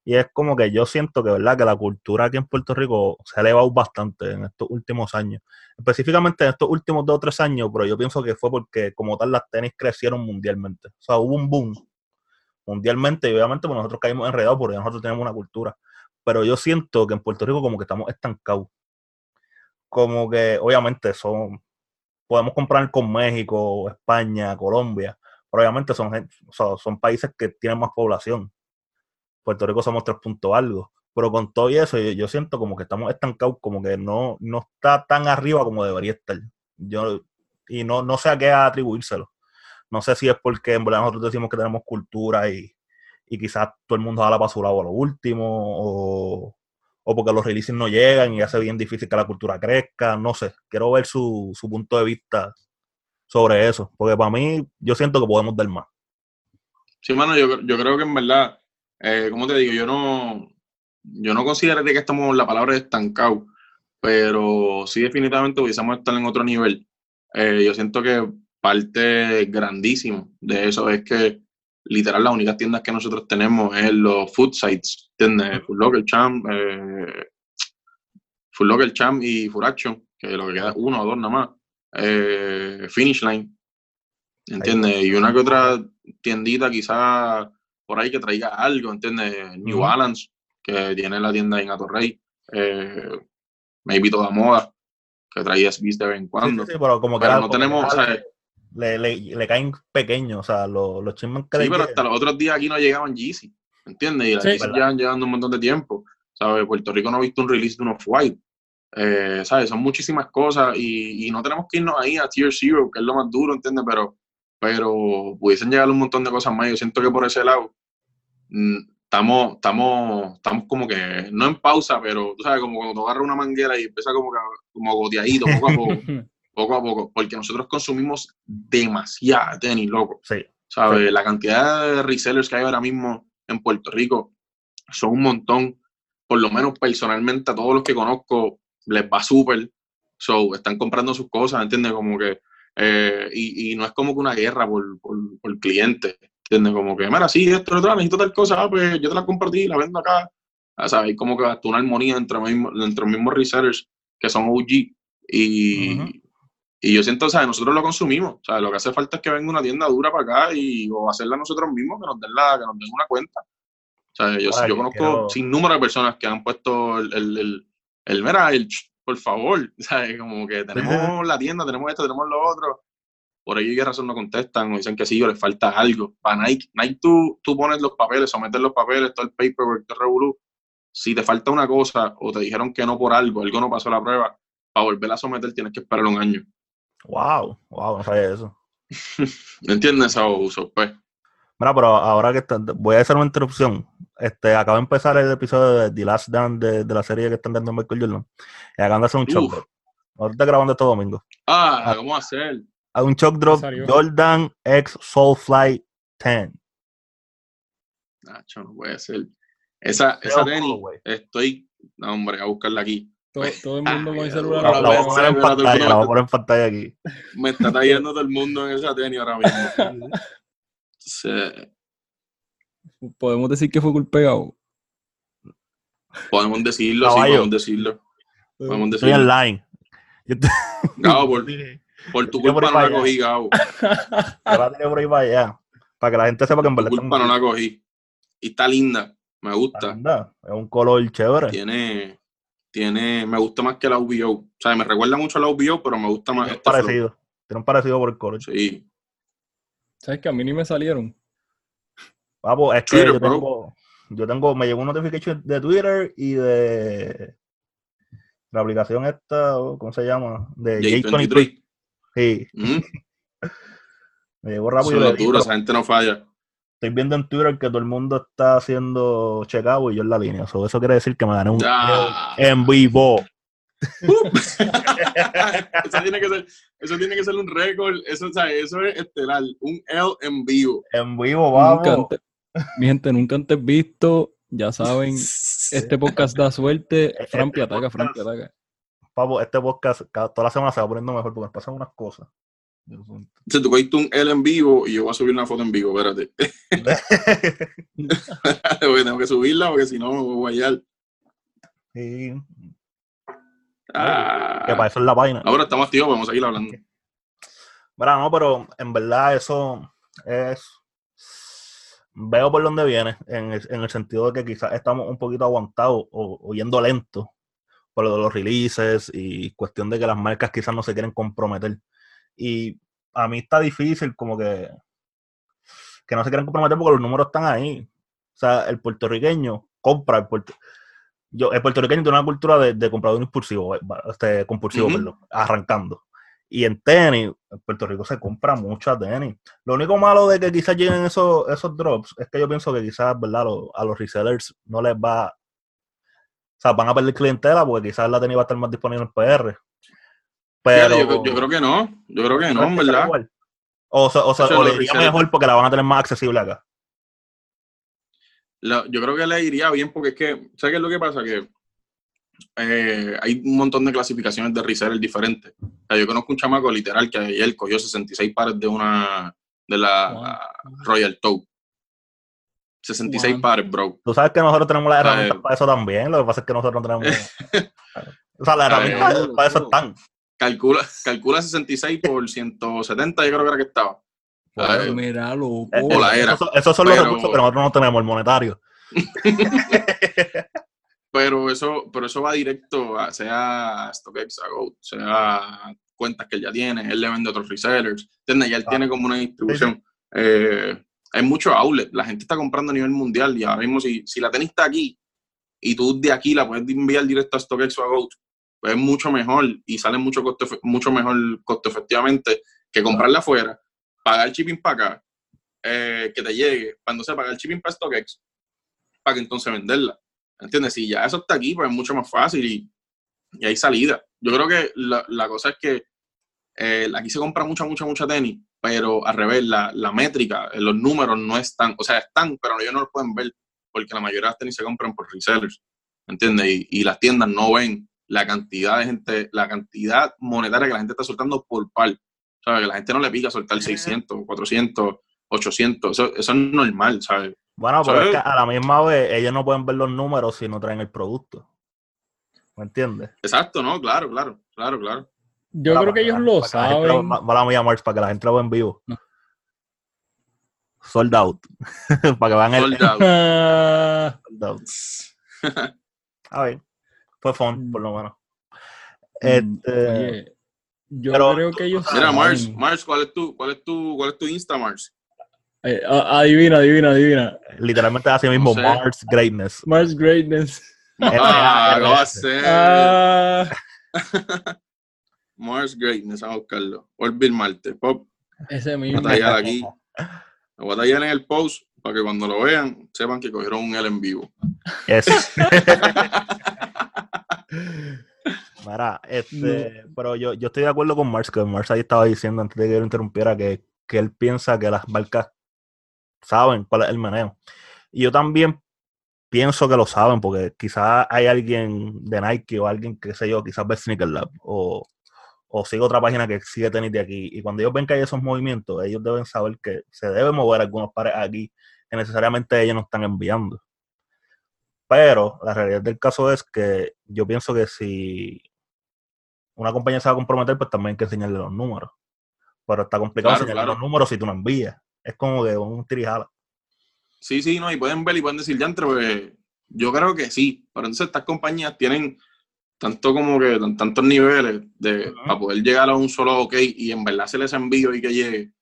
Y es como que yo siento que, ¿verdad? Que la cultura aquí en Puerto Rico se ha elevado bastante en estos últimos años. Específicamente en estos últimos dos o tres años, pero yo pienso que fue porque como tal las tenis crecieron mundialmente. O sea, hubo un boom mundialmente y obviamente pues, nosotros caímos enredados porque nosotros tenemos una cultura. Pero yo siento que en Puerto Rico como que estamos estancados como que obviamente son, podemos comprar con México, España, Colombia, pero obviamente son, son países que tienen más población. Puerto Rico somos tres puntos algo. Pero con todo y eso, yo, siento como que estamos estancados, como que no, no está tan arriba como debería estar. Yo, y no, no sé a qué atribuírselo. No sé si es porque en verdad nosotros decimos que tenemos cultura y, y quizás todo el mundo da la su lado a lo último, o, o porque los releases no llegan y hace bien difícil que la cultura crezca, no sé, quiero ver su, punto de vista sobre eso, porque para mí yo siento que podemos dar más. Sí, mano, yo, creo que en verdad, eh, como te digo, yo no, yo no considero que estamos la palabra estancado, pero sí definitivamente pudiésemos estar en otro nivel. Eh, yo siento que parte grandísimo de eso es que literal las únicas tiendas que nosotros tenemos es los food sites, ¿entiendes? Food Locker, Champ, eh, Full Locker Champ y Full Action, que lo que queda es uno o dos nada más. Eh, Finish Line, ¿entiendes? Y una que otra tiendita quizá por ahí que traiga algo, ¿entiendes? New Balance, que tiene la tienda en Atorrey, eh, Maybe Toda Moda, que traía SBs de vez en cuando. Sí, pero como que no tenemos, le, le, le, caen pequeños, o sea, los, los chismes que Sí, pero hasta los otros días aquí no llegaban Yeezy, ¿entiendes? Y las Yeezy llevan llegando un montón de tiempo, ¿sabes? Puerto Rico no ha visto un release de unos white, eh, ¿sabes? Son muchísimas cosas y, y, no tenemos que irnos ahí a Tier Zero, que es lo más duro, ¿entiendes? Pero, pero pudiesen llegar un montón de cosas más. Yo siento que por ese lado mm, estamos, estamos, estamos como que, no en pausa, pero tú sabes, como cuando tú agarras una manguera y empieza como, como goteadito, poco a poco, poco a poco, porque nosotros consumimos demasiado tenis, loco. Sí. ¿Sabes? La cantidad de resellers que hay ahora mismo en Puerto Rico son un montón. Por lo menos personalmente a todos los que conozco les va súper. So, están comprando sus cosas, ¿entiendes? Como que, eh, y, y, no es como que una guerra por, por, por cliente. ¿Entiendes? Como que, mira, sí, esto, otro, necesito tal cosa, ah, pues yo te la compartí, la vendo acá. Ah, ¿Sabes? Como que hasta una armonía entre, entre los mismos resellers que son OG. Y, y yo siento, ¿sabes? Nosotros lo consumimos. ¿sabes? Lo que hace falta es que venga una tienda dura para acá y, o hacerla nosotros mismos, que nos den, la, que nos den una cuenta. ¿sabes? Yo, yo conozco sin número de personas que han puesto el, el, el, el mira, el, por favor, ¿sabes? Como que tenemos la tienda, tenemos esto, tenemos lo otro por ahí qué razón no contestan o dicen que sí o les falta algo. Para Nike, Nike tú, tú pones los papeles, sometes los papeles, todo el paperwork, todo el Si te falta una cosa o te dijeron que no por algo, algo no pasó la prueba, para volver a someter tienes que esperar un año. Wow, wow, no sabía eso. ¿Me entiendes uso, pues? Mira, pero ahora que voy a hacer una interrupción. Este, acabo de empezar el episodio de The Last Dance de, de la serie que están dando Michael Jordan. Y acaban de hacer un show. Ahorita grabando este domingo. Ah, ah, ¿cómo hacer? a un shock drop Jordan X Soulfly 10. Nacho, no puede ser. Esa, esa tenis, estoy. No, hombre, a buscarla aquí. Todo, el mundo con el celular. La, voy a poner en pantalla, la voy a poner en pantalla aquí. Me está trayendo todo el mundo en esa tenis ahora mismo. Podemos decir que fue culpegado. Podemos decirlo, sí, podemos decirlo. Podemos decirlo. Estoy online. No, por, por tu culpa no la cogí, Gabo. la por ahí para allá. Para que la gente sepa que en verdad. Por culpa no la cogí. Y está linda. Me gusta. Es un color chévere. Tiene. Tiene. Me gusta más que la UBO. O sea, me recuerda mucho a la UBO, pero me gusta más. Tiene un parecido. Tiene un parecido por el color. Sí. ¿Sabes que a mí ni me salieron? Vamos, es que yo tengo, yo tengo, me llegó un notification de Twitter y de la aplicación esta, ¿cómo se llama? De J23. Sí. Me llegó rápido. duro, esa gente no falla. Estoy viendo en Twitter que todo el mundo está haciendo checkout y yo en la línea. eso quiere decir que me gané un en vivo. eso, tiene que ser, eso tiene que ser un récord. Eso, o sea, eso es estelar. Un L en vivo. En vivo, vamos. mi gente, nunca antes visto. Ya saben, este podcast da suerte. Frampi ataca, Frampi ataca papo, este podcast toda la semana se va poniendo mejor porque nos pasan unas cosas. Se tú cogiste un L en vivo y yo voy a subir una foto en vivo, espérate. tengo que subirla porque si no me voy a hallar. Sí. Ah, que para eso es la página. Ahora estamos activos, vamos a seguir hablando. Bueno, no, pero en verdad eso es. Veo por dónde viene, en el, en el sentido de que quizás estamos un poquito aguantados o, o yendo lento por lo de los releases y cuestión de que las marcas quizás no se quieren comprometer. Y a mí está difícil como que, que no se quieren comprometer porque los números están ahí. O sea, el puertorriqueño compra, el, Yo, el puertorriqueño tiene una cultura de, de comprador impulsivo, eh, este, compulsivo, perdón, arrancando. Y en tenis, en Puerto Rico se compra mucho tenis. Lo único malo de que quizás lleguen esos, esos drops es que yo pienso que quizás, ¿verdad? a los resellers no les va o sea, van a perder clientela porque quizás la tenis va a estar más disponible en PR. Pero, yo, creo que no, yo creo que no, en verdad. O, sea, o, sea, o le iría mejor porque la van a tener más accesible acá. yo creo que le iría bien porque es que, ¿sabes qué es lo que pasa? Que eh, hay un montón de clasificaciones de reseller diferentes. O sea, yo conozco un chamaco literal que ayer cogió 66 pares de una de la Royal Toe. 66 pares, bro. Tú sabes que nosotros tenemos las herramientas para eso también. Lo que pasa es que nosotros no tenemos. O sea, la herramienta para eso están. Calcula, calcula 66 por 170, yo creo que era que estaba. Pues, mira, loco. Esos son los recursos que nosotros no tenemos, el monetario. pero eso, pero eso va directo a sea StockX, a Goat, sea cuentas que él ya tiene, él le vende a otros resellers, ¿entiendes? Ya él tiene como una distribución. Eh, hay mucho outlet, la gente está comprando a nivel mundial y ahora mismo si, si la tenis está aquí y tú de aquí la puedes enviar directo a StockX o a Goat, es mucho mejor y sale mucho, costo, mucho mejor costo efectivamente que comprarla afuera, pagar shipping para acá, eh, que te llegue, cuando se paga el shipping para StockX, para que entonces venderla. ¿Entiendes? Si ya eso está aquí, pues es mucho más fácil y, y hay salida. Yo creo que la, la cosa es que eh, aquí se compra mucha, mucha, mucha tenis, pero al revés, la, la métrica, los números no están, o sea, están, pero ellos no los pueden ver porque la mayoría de las tenis se compran por resellers, ¿entiendes? Y, y, las tiendas no ven la cantidad de gente, la cantidad monetaria que la gente está soltando por par. ¿Sabes? Que la gente no le pica soltar 600, 400, 800, eso, eso es normal, ¿sabes? Bueno, pero es que a la misma vez ellos no pueden ver los números si no traen el producto. ¿Me entiendes? Exacto, no, claro, claro, claro, claro. Yo creo que ellos lo saben. Va a March para que la gente lo vea en vivo. Sold out. para que vean el. Sold out. Sold out. a ver, fue fun, por lo menos. Mm, este, yo creo que ellos. Mira, Mars, Mars, ¿cuál es tu, cuál es tu, cuál es tu Insta, Mars? Eh, adivina, adivina, adivina. Literalmente así mismo, Mars Greatness. Mars Greatness. Ah, va a ser. Ah. Mars Greatness, a buscarlo. Bill Marte, Pop. Ese mismo. Voy a aquí. Lo voy a tallar en el post para que cuando lo vean sepan que cogieron un L en vivo. Yes. Mira, este, pero yo, yo estoy de acuerdo con Mars, que Mars ahí estaba diciendo antes de que yo interrumpiera que, que él piensa que las marcas saben cuál es el meneo. Y yo también pienso que lo saben, porque quizás hay alguien de Nike o alguien, que sé yo, quizás ve Sneaker Lab o, o sigue otra página que sigue tenis de aquí. Y cuando ellos ven que hay esos movimientos, ellos deben saber que se deben mover algunos pares aquí que necesariamente ellos no están enviando. Pero la realidad del caso es que yo pienso que si una compañía se va a comprometer, pues también hay que enseñarle los números. Pero está complicado enseñarle los números si tú no envías. Es como que un tirijala. Sí, sí, no, y pueden ver y pueden decir, ya entre, pues, yo creo que sí, pero entonces estas compañías tienen tanto como que tantos niveles de para poder llegar a un solo ok y en verdad se les envío y que llegue,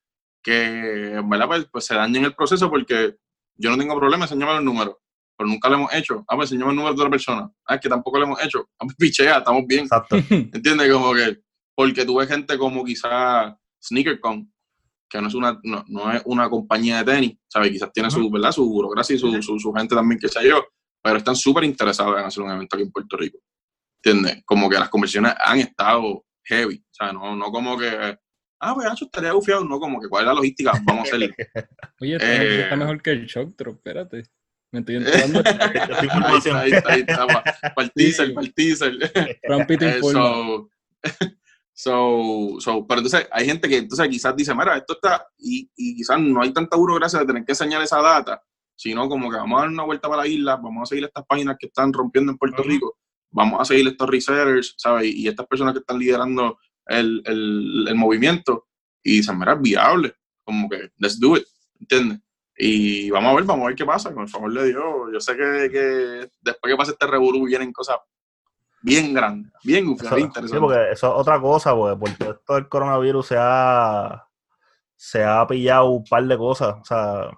que en verdad pues, pues se dañen el proceso porque yo no tengo problema, enseñame los números, pero nunca lo hemos hecho. Ah, pues enseñame el número de otra persona. Ah, es que tampoco lo hemos hecho. Ah, pues pichea, estamos bien. Exacto. ¿Entiendes? Como que, porque tú ves gente como quizá SneakerCon, que no es una, no, no, es una compañía de tenis, ¿sabes? Quizás tiene su, ¿verdad? su burocracia y su, su, gente también, que sé yo, pero están súper interesados en hacer un evento aquí en Puerto Rico. ¿Entiendes? Como que las conversiones han estado heavy, o sea, no, no como que, ah, pues, eso estaría bufiado, no, como que, ¿cuál es la logística? Vamos a hacerlo. Oye, eh, está mejor que el shock drop, espérate. Me estoy enterando. ahí está, ahí está, teaser. Eso. So, so, pero entonces hay gente que entonces quizás dice, mira, esto está, y, y quizás no hay tanta burocracia de tener que enseñar esa data, sino como que vamos a dar una vuelta para la isla, vamos a seguir estas páginas que están rompiendo en Puerto Rico, vamos a seguir estos resellers, ¿sabes? Y, estas personas que están liderando el, el, el movimiento, y dicen, mira, es viable, como que, let's do it, ¿entiendes? Y vamos a ver, vamos a ver qué pasa, con el favor de Dios. Yo sé que, que después que pase este revolú vienen cosas bien grande, bien, interesante. Sí, porque eso es otra cosa, porque por todo esto del coronavirus se ha, se ha pillado un par de cosas. O sea,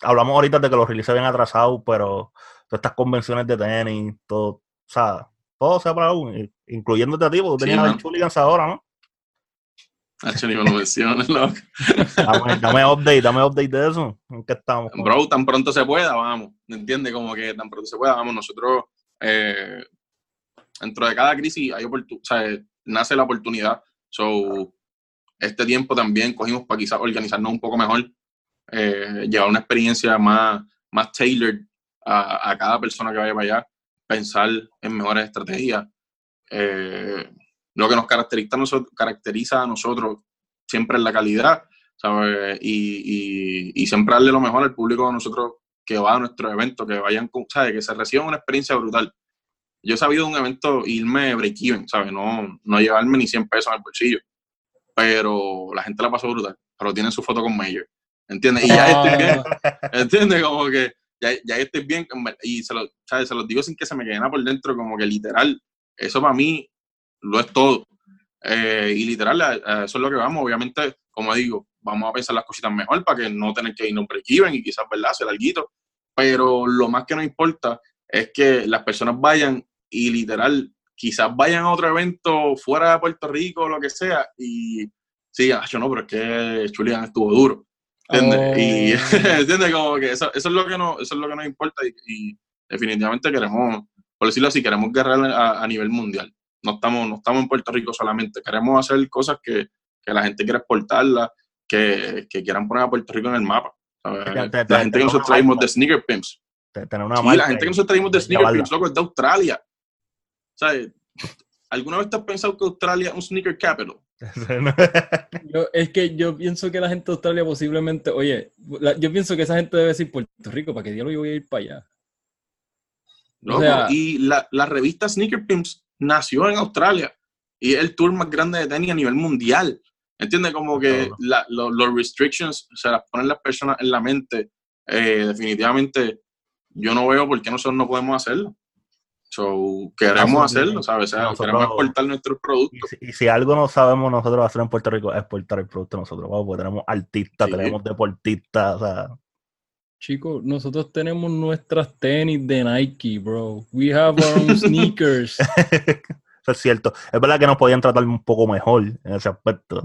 hablamos ahorita de que los releases habían atrasado, pero todas estas convenciones de tenis, todo, o sea, todo se ha parado, incluyéndote a ti, porque tú tenías sí, Chuligans ahora, ¿no? Hacho, ni me lo menciones, loco. Dame, dame, update, dame update de eso. ¿En qué estamos? Bro, tan pronto se pueda, vamos. ¿Me entiendes? Como que tan pronto se pueda, vamos. Nosotros eh, dentro de cada crisis hay o sea, nace la oportunidad. So, este tiempo también cogimos para quizás organizarnos un poco mejor, eh, llevar una experiencia más, más tailored a, a, cada persona que vaya para allá, pensar en mejores estrategias. Eh, lo que nos caracteriza a, nosotros, caracteriza a nosotros siempre es la calidad, ¿sabes? Y, y, y, siempre darle lo mejor al público de nosotros que va a nuestro evento, que vayan, ¿sabes? Que se reciban una experiencia brutal yo he sabido de un evento irme break-even, ¿sabes? No, no llevarme ni 100 pesos al bolsillo. Pero la gente la pasó brutal. Pero tienen su foto con Mayor. ¿Entiendes? Y ya estoy bien. ¿Entiendes? Como que ya, ya estoy bien. Y se lo, ¿sabes? se los digo sin que se me quede nada por dentro, como que literal. Eso para mí lo es todo. Eh, y literal, eso es lo que vamos. Obviamente, como digo, vamos a pensar las cositas mejor para que no tener que irnos break-even y quizás, ¿verdad?, hacer algo. Pero lo más que nos importa es que las personas vayan y literal, quizás vayan a otro evento fuera de Puerto Rico o lo que sea y sí, yo no, pero es que Julian estuvo duro. ¿Entiendes? Y oh. ¿entiendes? Como que eso, eso, es lo que no, eso es lo que nos importa y, definitivamente queremos, por decirlo así, queremos guerrear a, nivel mundial. No estamos, no estamos en Puerto Rico solamente, queremos hacer cosas que, que la gente quiera exportarlas, que, que, quieran poner a Puerto Rico en el mapa. la gente que nosotros traímos de Sneaker Pimps. la gente que nosotros traímos de Sneaker Pimps, loco, es de Australia. ¿Sabes? ¿Alguna vez te has pensado que Australia es un sneaker capital? es que yo pienso que la gente de Australia posiblemente, oye, yo pienso que esa gente debe decir Puerto Rico, ¿para qué yo voy a ir para allá? No, y la, la, revista Sneaker Pimps nació en Australia y es el tour más grande de tenis a nivel mundial. ¿Entiendes? Como que los restrictions se las ponen las personas en la mente. Eh, definitivamente, yo no veo por qué nosotros no podemos hacerlo. So, queremos hacerlo, ¿sabes? queremos exportar nuestros productos. Y si, algo no sabemos nosotros hacer en Puerto Rico es exportar el producto nosotros, porque tenemos artistas, tenemos deportistas, o sea. Chicos, nosotros tenemos nuestras tenis de Nike, bro. We have our own sneakers. Eso es cierto. Es verdad que nos podían tratar un poco mejor en ese aspecto.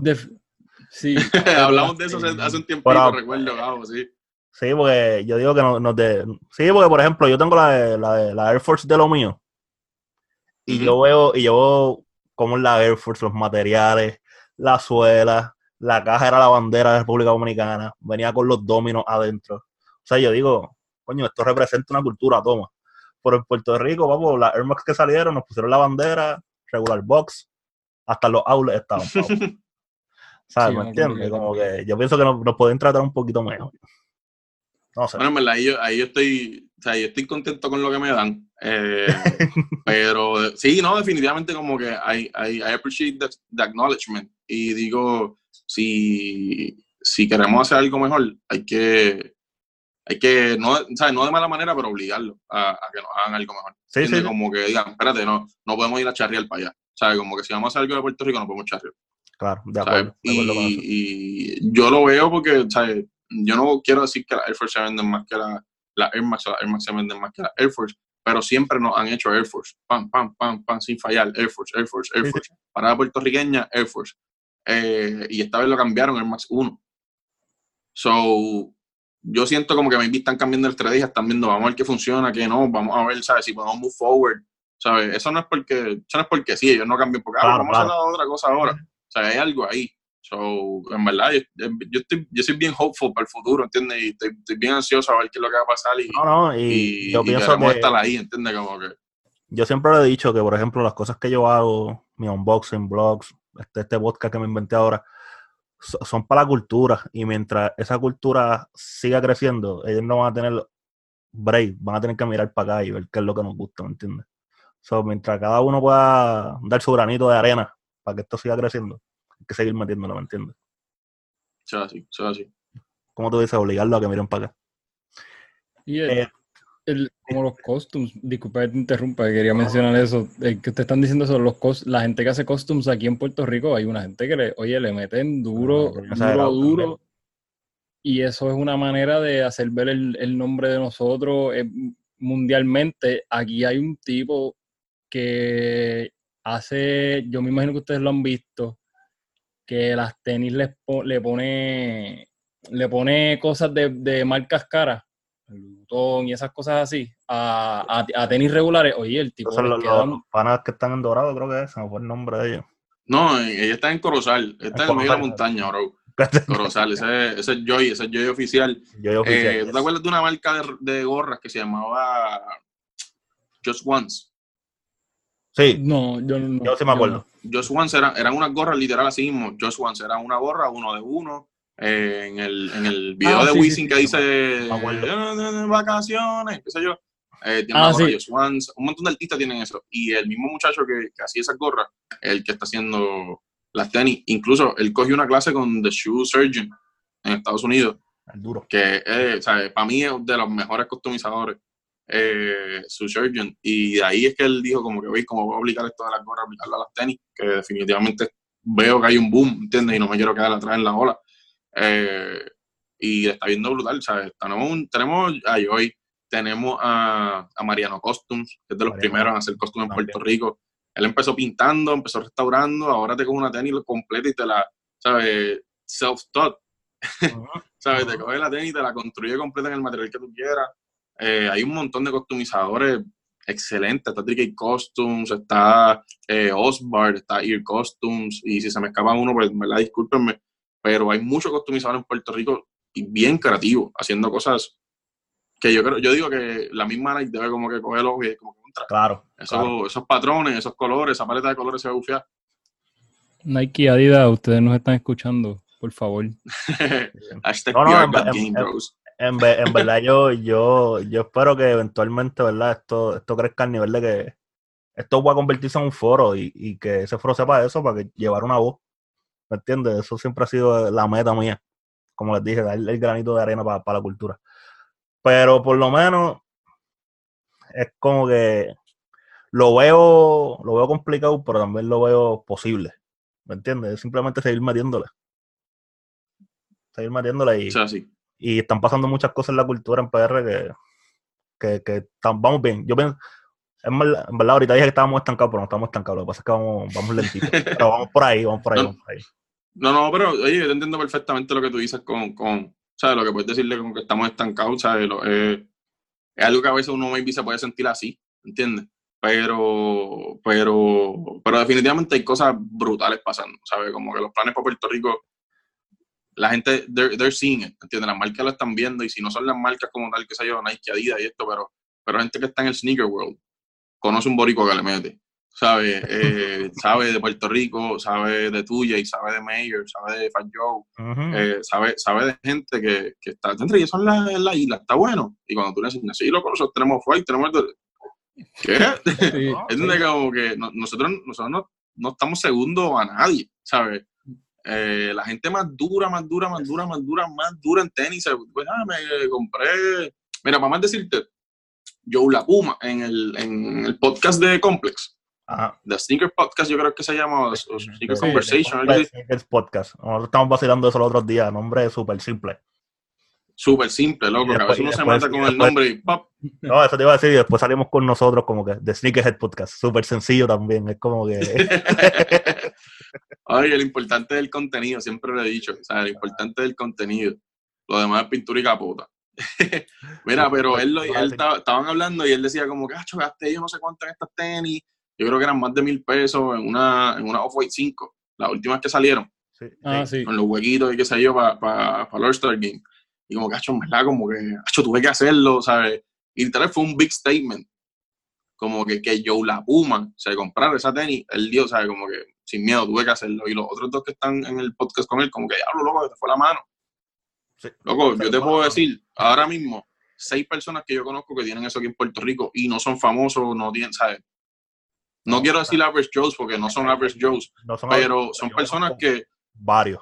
sí. Hablamos de eso hace, un tiempo, recuerdo, vamos, sí. Sí, porque yo digo que no, nos de... Sí, porque por ejemplo, yo tengo la, la, la Air Force de lo mío. Y yo veo, y yo veo cómo es la Air Force, los materiales, la suela, la caja era la bandera de la República Dominicana, venía con los dominos adentro. O sea, yo digo, coño, esto representa una cultura, toma. Por en Puerto Rico, vamos, las Air Max que salieron, nos pusieron la bandera, regular box, hasta los outlets estaban. ¿Sabes? ¿Me entiendes? Como que yo pienso que nos, nos pueden tratar un poquito mejor. Bueno, en verdad, ahí yo, ahí yo estoy, o sea, yo estoy contento con lo que me dan. Eh, pero sí, no, definitivamente como que I, I, I appreciate the, acknowledgement. Y digo, si, si queremos hacer algo mejor, hay que, hay que, no, ¿sabes? no de mala manera, pero obligarlo a, a, que nos hagan algo mejor. Sí, sí, Como que digan, espérate, no, no podemos ir a charrear para allá. ¿Sabes? Como que si vamos a hacer algo de Puerto Rico, no podemos charrear. Claro, de acuerdo. y, y, yo lo veo porque, ¿sabes? yo no quiero decir que la Air Force se venden más que la, la Air Max o Air Max se venden más que Air Force, pero siempre nos han hecho Air Force, pam, pam, pam, pam, sin fallar, Air Force, Air Force, Air Force. Parada puertorriqueña, Air Force. Eh, y esta vez lo cambiaron, Air Max 1. So, yo siento como que me están cambiando el estrategia, están viendo, vamos a ver qué funciona, qué no, vamos a ver, ¿sabes? Si podemos move forward, ¿sabes? Eso no es porque, eso no es porque sí, ellos no cambian, porque ah, vamos a hacer otra cosa ahora. O sea, hay algo ahí. So, en verdad, yo, estoy, yo soy bien hopeful para el futuro, ¿entiendes? Y estoy, bien ansioso a ver qué es lo que va a pasar. Y, no, no, y, yo pienso que estar ahí, ¿entiendes? Como que... Yo siempre le he dicho que, por ejemplo, las cosas que yo hago, mi unboxing, blogs, este, este podcast que me inventé ahora, son para la cultura. Y mientras esa cultura siga creciendo, ellos no van a tener break, van a tener que mirar para acá y ver qué es lo que nos gusta, ¿me entiendes? So, mientras cada uno pueda dar su granito de arena para que esto siga creciendo, que seguir metiéndolo, ¿me entiendes? Sea así, sea así. ¿Cómo tú dices? Obligarlo a que miren para acá. Y el, eh, como los costumes, disculpa que te interrumpa, quería mencionar eso, que te están diciendo eso, los la gente que hace costumes aquí en Puerto Rico, hay una gente que le, oye, le meten duro, ah, duro, duro, y eso es una manera de hacer ver el, nombre de nosotros eh, mundialmente. Aquí hay un tipo que hace, yo me imagino que ustedes lo han visto, que las tenis le pone le pone cosas de, de marcas caras, el botón y esas cosas así, a, a, tenis regulares. Oye, el tipo. Son los, los, panas que están en Dorado, creo que es, no fue el nombre de ellos. No, ella está en Corozal, está en, medio de la montaña, bro. Corozal, ese, ese es Joy, ese es Joy oficial. Joy oficial eh, ¿Tú te acuerdas de una marca de, de gorras que se llamaba Just Once? Sí. No, yo no. Yo sí me acuerdo. Just Once eran, eran unas gorras literal así mismo. Just Once era una gorra, uno de uno. Eh, en, el, en el video ah, de Wisin que dice vacaciones, qué sé yo. eh, tiene ah, una Swans, un montón de artistas tienen eso. Y el mismo muchacho que, que hacía esa gorra, el que está haciendo las tenis, incluso él cogió una clase con The Shoe Surgeon en Estados Unidos. duro. Que eh, para mí es de los mejores customizadores, eh, su surgeon. Y de ahí es que él dijo como que, veis, como voy a aplicar esto de las gorras, aplicarlo a las tenis, que definitivamente veo que hay un boom, ¿entiendes? Y no me quiero quedar atrás en la ola. Eh, y está viendo brutal, ¿sabes? Tenemos, tenemos a hoy tenemos a, Mariano Costumes, que es de los primeros en hacer costumes en Puerto Rico. Él empezó pintando, empezó restaurando, ahora te coge una tenis completa y te la, ¿sabes? Self-taught. ¿Sabes? Te coge la tenis y te la construye completa en el material que tú quieras. Eh, hay un montón de customizadores excelentes. Está Tricky Costumes, está eh, Osbar, está Ear Costumes. Y si se me escapa uno, pues me la discúlpenme. Pero hay muchos customizadores en Puerto Rico y bien creativos, haciendo cosas que yo creo, yo digo que la misma Nike debe como que cogerlo y como que contra. Claro, Esos patrones, esos colores, esa paleta de colores se va a bufiar. Nike Adidas, ustedes nos están escuchando, por favor. en, verdad yo, yo, yo espero que eventualmente, ¿verdad? Esto, esto crezca al nivel de que esto va a convertirse en un foro y, que ese foro sepa eso para que llevar una voz. ¿Me entiendes? Eso siempre ha sido la meta mía. Como les dije, dar el granito de arena para la cultura. Pero por lo menos es como que lo veo, lo veo complicado, pero también lo veo posible. ¿Me entiendes? Es simplemente seguir metiéndole. Seguir metiéndole y, y están pasando muchas cosas en la cultura en PR que, que, vamos bien. Yo pienso, en verdad, ahorita dije que estábamos estancados, pero no estamos estancados. Lo que pasa es que vamos, vamos lentitos. pero vamos por ahí, vamos por ahí, no, vamos por ahí. No, no, pero oye, yo te entiendo perfectamente lo que tú dices con, con, ¿sabes? Lo que puedes decirle como que estamos estancados, ¿sabes? Eh, es algo que a veces uno maybe se puede sentir así, ¿entiendes? Pero, pero, pero definitivamente hay cosas brutales pasando, ¿sabes? Como que los planes para Puerto Rico, la gente, they're, they're seeing it, ¿entiendes? Las marcas lo están viendo y si no son las marcas como tal, que se yo, Nike, Adidas y esto, pero, pero gente que está en el sneaker world, conoce un borico que le mete sabe, eh, sabe de Puerto Rico, sabe de tuya y sabe de Mayor, sabe de Fat Joe, eh, sabe, sabe de gente que, que está dentro y eso en la, la, isla, está bueno. Y cuando tú le dices, sí, loco, nosotros tenemos fight, tenemos... ¿Qué? es donde como que nosotros, nosotros no, no, estamos segundos a nadie, ¿sabes? Eh, la gente más dura, más dura, más dura, más dura, más dura en tenis, pues, ah, me compré... Mira, para más decirte, Joe La Puma en el, en el podcast de Complex, The Sneaker Podcast, yo creo que se llama, Sneaker Conversation. Sneakers Podcast. Nosotros estamos vacilando eso los otros días, nombre súper simple. Súper simple, loco, que a veces uno se mata con el nombre y ¡pop! No, eso te iba a decir, y después salimos con nosotros como que The Sneakerhead Podcast, súper sencillo también, es como que... Ay, lo importante del contenido, siempre lo he dicho, o sea, lo importante del contenido, lo demás es pintura y capota. Mira, pero él, él estaban hablando y él decía como que, ah, gasté yo no sé cuánto en estas tenis, yo creo que eran más de mil pesos en una, en una Off-White 5, las últimas que salieron. Ah, sí. Con los huequitos y qué sé yo para pa, pa el Star Game. Y como que, hecho, ¿verdad? Como que, hecho, tuve que hacerlo, ¿sabes? Y tal vez fue un big statement. Como que, que Joe La Puma se comprara esa tenis, él dio, ¿sabes? Como que sin miedo tuve que hacerlo. Y los otros dos que están en el podcast con él, como que, diablo, loco, que te fue la mano. Sí. Loco, yo te puedo decir, ahora mismo, seis personas que yo conozco que tienen eso aquí en Puerto Rico y no son famosos, no tienen, ¿sabes? No quiero decir average Joes porque no son average Joes, pero son personas que... Varios.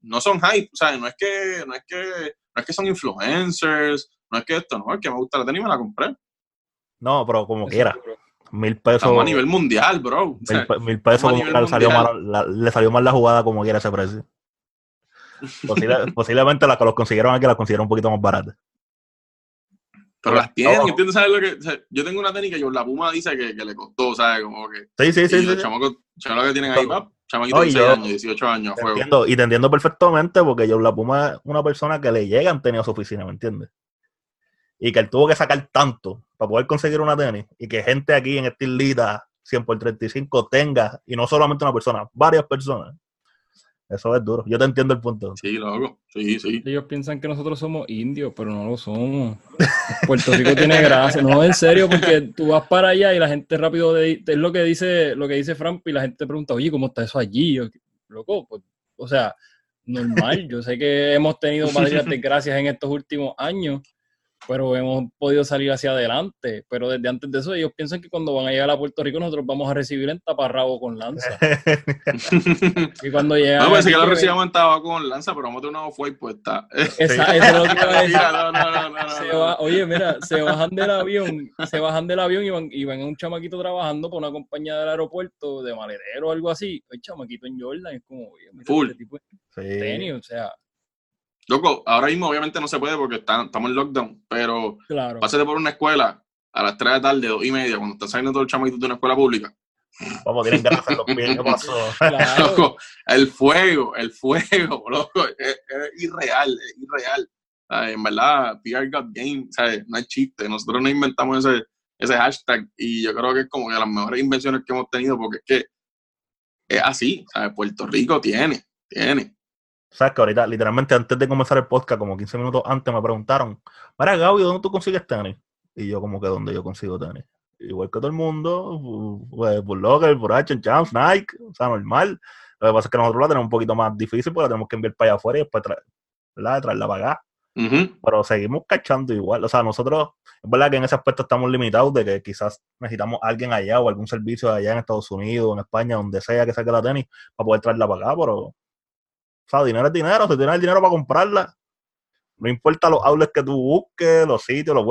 No son hype, o sea, no es que, no es que, no es que son influencers, no es que esto, no, es que me gusta la tenis y me la compré. No, pero como quiera. Mil pesos. a nivel mundial, bro. mil, pesos le salió, mal, la, le salió mal la jugada como quiera ese precio. posiblemente las que los consiguieron aquí las consiguieron un poquito más baratas. Pero las tienen, ¿entiendes? ¿Sabes lo que? yo tengo una técnica que la Puma dice que, que, le costó, ¿sabes? Como que. Sí, sí, sí. Los chamacos, que tienen ahí, pap, chamaquitos de 16 años, 18 años, te entiendo, y te entiendo perfectamente porque yo la Puma es una persona que le llegan tenis a su oficina, ¿me entiendes? Y que él tuvo que sacar tanto para poder conseguir una tenis y que gente aquí en Estilita 100 por 35 tenga, y no solamente una persona, varias personas, eso es duro. Yo te entiendo el punto. Sí, loco. Sí, sí. Ellos piensan que nosotros somos indios, pero no lo somos. Puerto Rico tiene gracia. No, en serio, porque tú vas para allá y la gente rápido de, es lo que dice, lo que dice Frank y la gente pregunta, oye, ¿cómo está eso allí? loco, pues, o sea, normal. Yo sé que hemos tenido varias desgracias en estos últimos años, pero hemos podido salir hacia adelante. Pero desde antes de eso, ellos piensan que cuando van a llegar a Puerto Rico, nosotros vamos a recibir en taparrabo con lanza. y cuando llegan. No, pensé que lo recibamos en tabaco con lanza, pero vamos a tener una fue puesta. Esa, eso es lo que iba a decir. No, no, no, oye, mira, se bajan del avión, se bajan del avión y van, y van a un chamaquito trabajando por una compañía del aeropuerto de maletero o algo así. El chamaquito en Jordan es como, oye, mira, Full. Este tipo de tenis, o sea. Loco, ahora mismo obviamente no se puede porque estamos en lockdown, pero claro. pásate por una escuela a las 3 de la tarde, 2 y media, cuando están saliendo todos los chamaquitos de una escuela pública. Vamos, tienen de los pies, ¿qué pasó? Claro. Loco, el fuego, el fuego, loco, es, es irreal, es irreal. ¿Sabes? En verdad, PR Game, ¿sabes? no hay chiste. Nosotros no inventamos ese, ese hashtag y yo creo que es como que las mejores invenciones que hemos tenido porque es que es así, ¿sabes? Puerto Rico tiene, tiene. ¿Sabes que ahorita, literalmente antes de comenzar el podcast, como 15 minutos antes, me preguntaron, Mira, Gaby, ¿dónde tú consigues tenis? Y yo como que, ¿dónde yo consigo tenis? Igual que todo el mundo, pues, por Locker, por H&M, Nike, o sea, normal. Lo que pasa es que nosotros la tenemos un poquito más difícil porque la tenemos que enviar para allá afuera y después traer, ¿verdad? traerla para acá. Pero seguimos cachando igual. O sea, nosotros, es verdad que en ese aspecto estamos limitados de que quizás necesitamos a alguien allá o algún servicio allá en Estados Unidos, en España, donde sea que saque la tenis, para poder traerla para acá, pero... O sea, dinero es dinero, si tienes el dinero para comprarla, no importa los outlets que tú busques, los sitios, los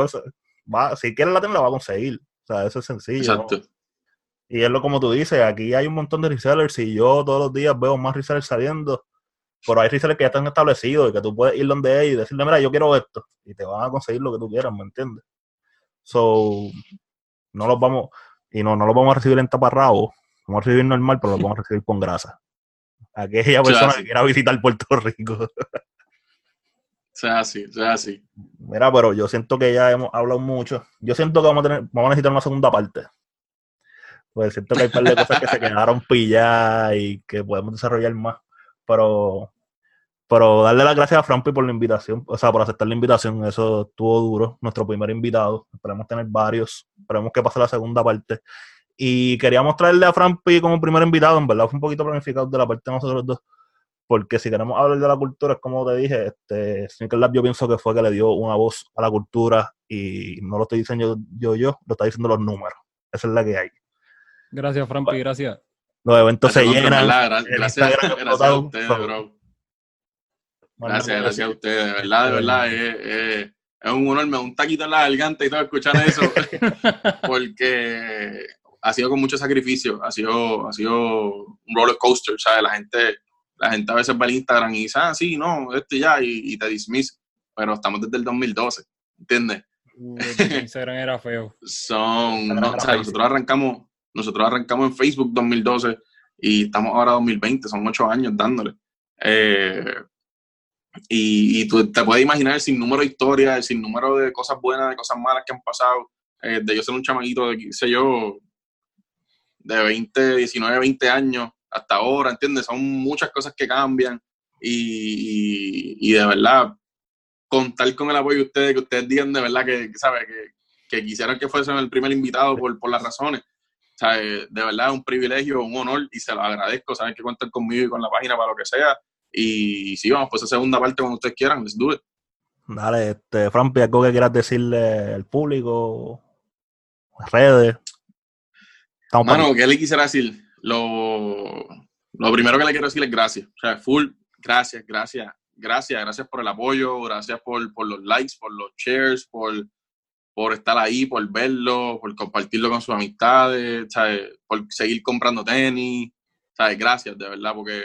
va, si quieres la tenis la va a conseguir. O sea, eso es sencillo. ¿no? Exacto. Y es lo como tú dices, aquí hay un montón de resellers y yo todos los días veo más resellers saliendo, pero hay resellers que ya están establecidos y que tú puedes ir donde ellos y decirle, mira, yo quiero esto, y te van a conseguir lo que tú quieras, ¿me entiendes? So, no los vamos, y no, no los vamos a recibir en taparrabo, vamos a recibir normal, pero los vamos a recibir con grasa. Aquella persona que quiera visitar Puerto Rico. Sea así, sea así. Mira, pero yo siento que ya hemos hablado mucho. Yo siento que vamos a, tener, vamos a necesitar una segunda parte. Pues siento que hay un par de cosas que se quedaron pilladas y que podemos desarrollar más. Pero, pero darle las gracias a Frampi por la invitación, o sea, por aceptar la invitación. Eso estuvo duro. Nuestro primer invitado. Esperemos tener varios. Esperemos que pase la segunda parte. Y queríamos traerle a Frampi como primer invitado. En verdad fue un poquito planificado de la parte de nosotros dos. Porque si queremos hablar de la cultura, es como te dije, este, Sneaker Lab yo pienso que fue que le dio una voz a la cultura y no lo estoy diciendo yo, yo, lo está diciendo los números. Esa es la que hay. Gracias, Frampi, gracias. Los eventos se Gracias, llenan. ¿verdad? Gracias, Instagram gracias a ustedes, bro. Gracias, gracias a decir. ustedes. De verdad, de verdad, es, es- es un honor, me da un taquito en la garganta y todo escuchar eso, porque ha sido con mucho sacrificio, ha sido, ha sido un roller coaster, ¿sabes? La gente, la gente a veces va al Instagram y dice, ah, sí, no, esto y ya, y, y te dismiss, pero estamos desde el 2012, ¿entiendes? Uh, el Instagram era feo. Son, no, era o sea, nosotros arrancamos, nosotros arrancamos en Facebook 2012 y estamos ahora 2020, son ocho años dándole. Eh, y, y tú te puedes imaginar el sinnúmero de historias, el sinnúmero de cosas buenas, de cosas malas que han pasado, eh, de yo ser un chamaquito de, qué sé yo, de 20, 19, 20 años hasta ahora, ¿entiendes? Son muchas cosas que cambian y, y, de verdad, contar con el apoyo de ustedes, que ustedes digan de verdad que, que ¿sabe? Que, que quisieran que fuesen el primer invitado por, por las razones. Eh, de verdad un privilegio, un honor y se lo agradezco. Saben que cuentan conmigo y con la página para lo que sea. Y sí, vamos, pues esa segunda parte cuando ustedes quieran, let's do it. Dale, este, Frampi, algo que quieras decirle al público, redes. Estamos Mano, ¿qué le quisiera decir? Lo, lo primero que le quiero decir es gracias. O sea, full, gracias, gracias, gracias, gracias por el apoyo, gracias por, por los likes, por los shares, por, por estar ahí, por verlo, por compartirlo con sus amistades, ¿sabes? por seguir comprando tenis. ¿sabes? Gracias, de verdad, porque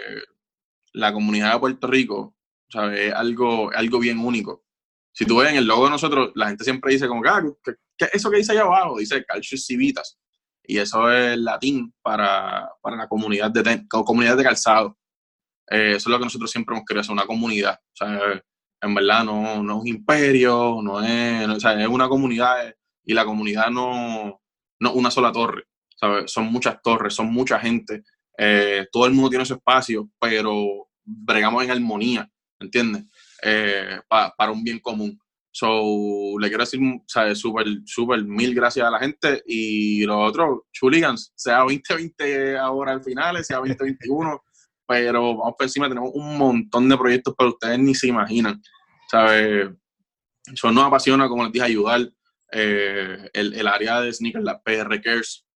la comunidad de Puerto Rico ¿sabes? es algo, algo bien único. Si tú ves en el logo de nosotros, la gente siempre dice como, que, ah, ¿qué, qué es eso que dice allá abajo? Dice Calcius Civitas. Y eso es latín para, para la comunidad de, ten- comunidad de calzado. Eh, eso es lo que nosotros siempre hemos querido, hacer una comunidad. O sea, en verdad no, no es un imperio, no es, no- o sea, es una comunidad eh, y la comunidad no, no es una sola torre. ¿sabes? Son muchas torres, son mucha gente. eh, todo el mundo tiene su espacio, pero bregamos en armonía, ¿entiendes? Eh, pa- para un bien común. So, le quiero decir, ¿sabes? Súper, súper mil gracias a la gente. Y lo otro, Chuligans, sea 2020 ahora al final, sea 2021, pero vamos por encima, tenemos un montón de proyectos para ustedes ni se imaginan, ¿sabes? Eso nos apasiona, como les dije, ayudar. Eh, el, el, área de sneakers, la PR Cares,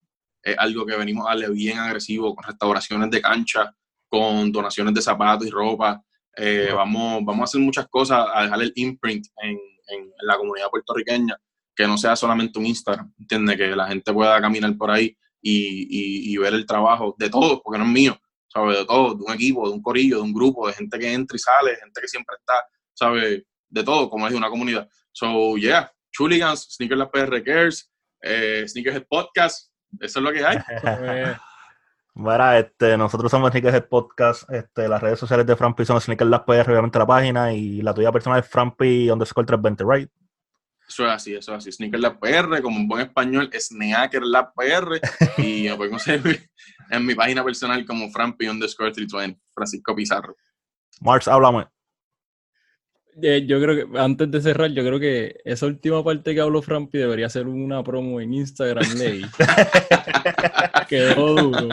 es algo que venimos a darle bien agresivo con restauraciones de cancha, con donaciones de zapatos y ropa. Eh, vamos, vamos a hacer muchas cosas, a dejar el imprint en, en, la comunidad puertorriqueña, que no sea solamente un Instagram, ¿entiendes? Que la gente pueda caminar por ahí y, y, ver el trabajo de todos, porque no es mío, ¿sabes? De todos, de un equipo, de un corillo, de un grupo, de gente que entra y sale, gente que siempre está, ¿sabes? De todo, como es una comunidad. So, yeah, Chuligans, Sneakers La PR Cares, eh, Sneakers Podcast, eso es lo que hay. Bueno, este, nosotros somos Sneakers Podcast, este, las redes sociales de Frampi son Sneakers Las PR, obviamente la página, y la tuya personal es Frampi underscore 320, right? Eso es así, eso es así. Sneaker Lab PR, como un buen español, Sneaker Lab PR. y me pueden conseguir en mi página personal como Frampi underscore 320, Francisco Pizarro. Marx, háblame. Eh, yo creo que, antes de cerrar, yo creo que esa última parte que habló Frampi debería ser una promo en Instagram, Ley. Quedó duro.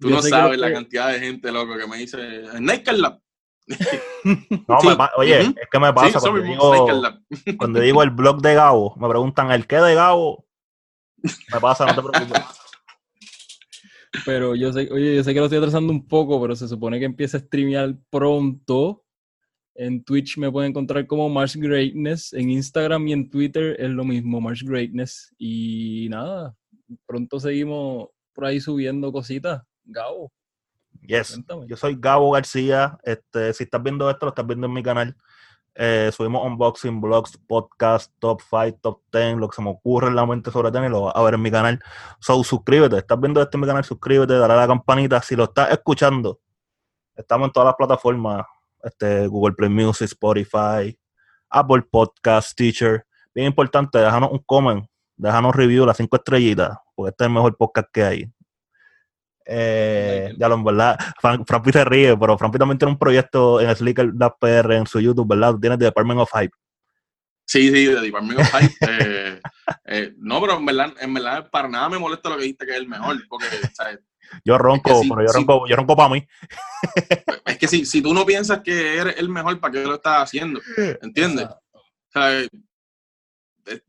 Tú no sabes la cantidad de gente, loco, que me dice, Sneaker Lab. no, oye, es que me pasa cuando, digo, cuando, digo, el blog de Gabo, me preguntan el qué de Gabo. Me pasa, no te preocupes. Pero yo sé, oye, yo sé que lo estoy atrasando un poco, pero se supone que empieza a streamear pronto. En Twitch me pueden encontrar como Mars Greatness. En Instagram y en Twitter es lo mismo, Mars Greatness. Y nada, pronto seguimos por ahí subiendo cositas. Gabo. Yes, yo soy Gabo García. Este, si estás viendo esto, lo estás viendo en mi canal. Eh, subimos unboxing, blogs, podcast, top 5, top 10, lo que se me ocurre en la mente sobre tenis, lo vas a ver en mi canal. So, suscríbete. Estás viendo esto en mi canal, suscríbete, dale a la campanita. Si lo estás escuchando, estamos en todas las plataformas. Este, Google Play Music, Spotify, Apple Podcast, Teacher. Bien importante, déjanos un comment, déjanos review, las cinco estrellitas, porque este es el mejor podcast que hay. Eh, ya lo en verdad, Frampi se ríe, pero Frampi también tiene un proyecto en Slicker PR en su YouTube, ¿verdad? Tienes The Department of Hype. Sí, sí, The Department of Hype. Eh, eh, no, pero en verdad, en verdad, para nada me molesta lo que dijiste que es el mejor, porque, ¿sabes? Yo ronco, pero yo, ronco, yo ronco para mí. Es que si, si tú no piensas que eres el mejor, ¿para qué lo estás haciendo? ¿Entiendes? O sea,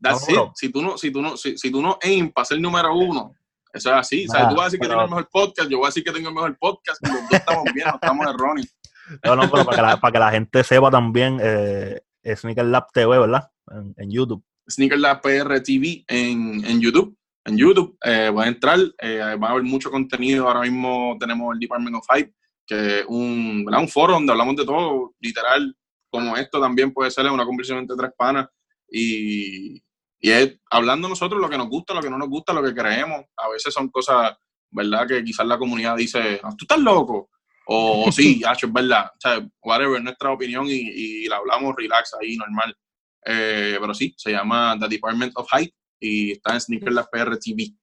that's Si tú no, si tú no, si, si tú no aim para ser número uno, eso es así. o sea, tú vas a decir que tengo el mejor podcast, yo voy a decir que tengo el mejor podcast, los dos estamos bien, no estamos erróneos. No, no, pero para que la, para que la gente sepa también, eh, Sneaker Lab TV, ¿verdad? En, YouTube. Sneaker Lab PR TV en, en YouTube. En YouTube, eh, a entrar, eh, va a haber mucho contenido. Ahora mismo tenemos el Department of Hype, que es un, un foro donde hablamos de todo, literal, como esto también puede ser una conversación entre tres panas. Y, y es hablando nosotros lo que nos gusta, lo que no nos gusta, lo que creemos. A veces son cosas, ¿verdad? Que quizás la comunidad dice, tú estás loco. O sí, es verdad. O sea, whatever, es nuestra opinión y, la hablamos relax ahí, normal. Eh, pero sí, se llama The Department of Height y está en Sneaker La PR TV.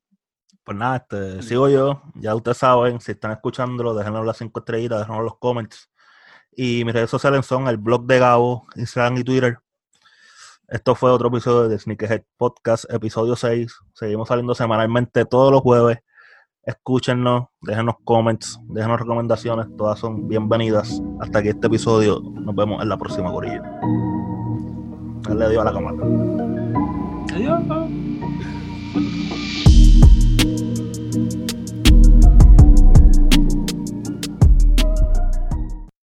Pues nada, este, sigo yo. Ya ustedes saben, si están escuchándolo, déjenlo las cinco estrellitas, déjenlo los comments. Y mis redes sociales son el blog de Gabo, Instagram y Twitter. Esto fue otro episodio de Sneakerhead Podcast, episodio 6. Seguimos saliendo semanalmente todos los jueves. Escúchenos, déjenos comments, déjenos recomendaciones, todas son bienvenidas. Hasta que este episodio nos vemos en la próxima gorilla. Él le dio a la cámara. Adiós.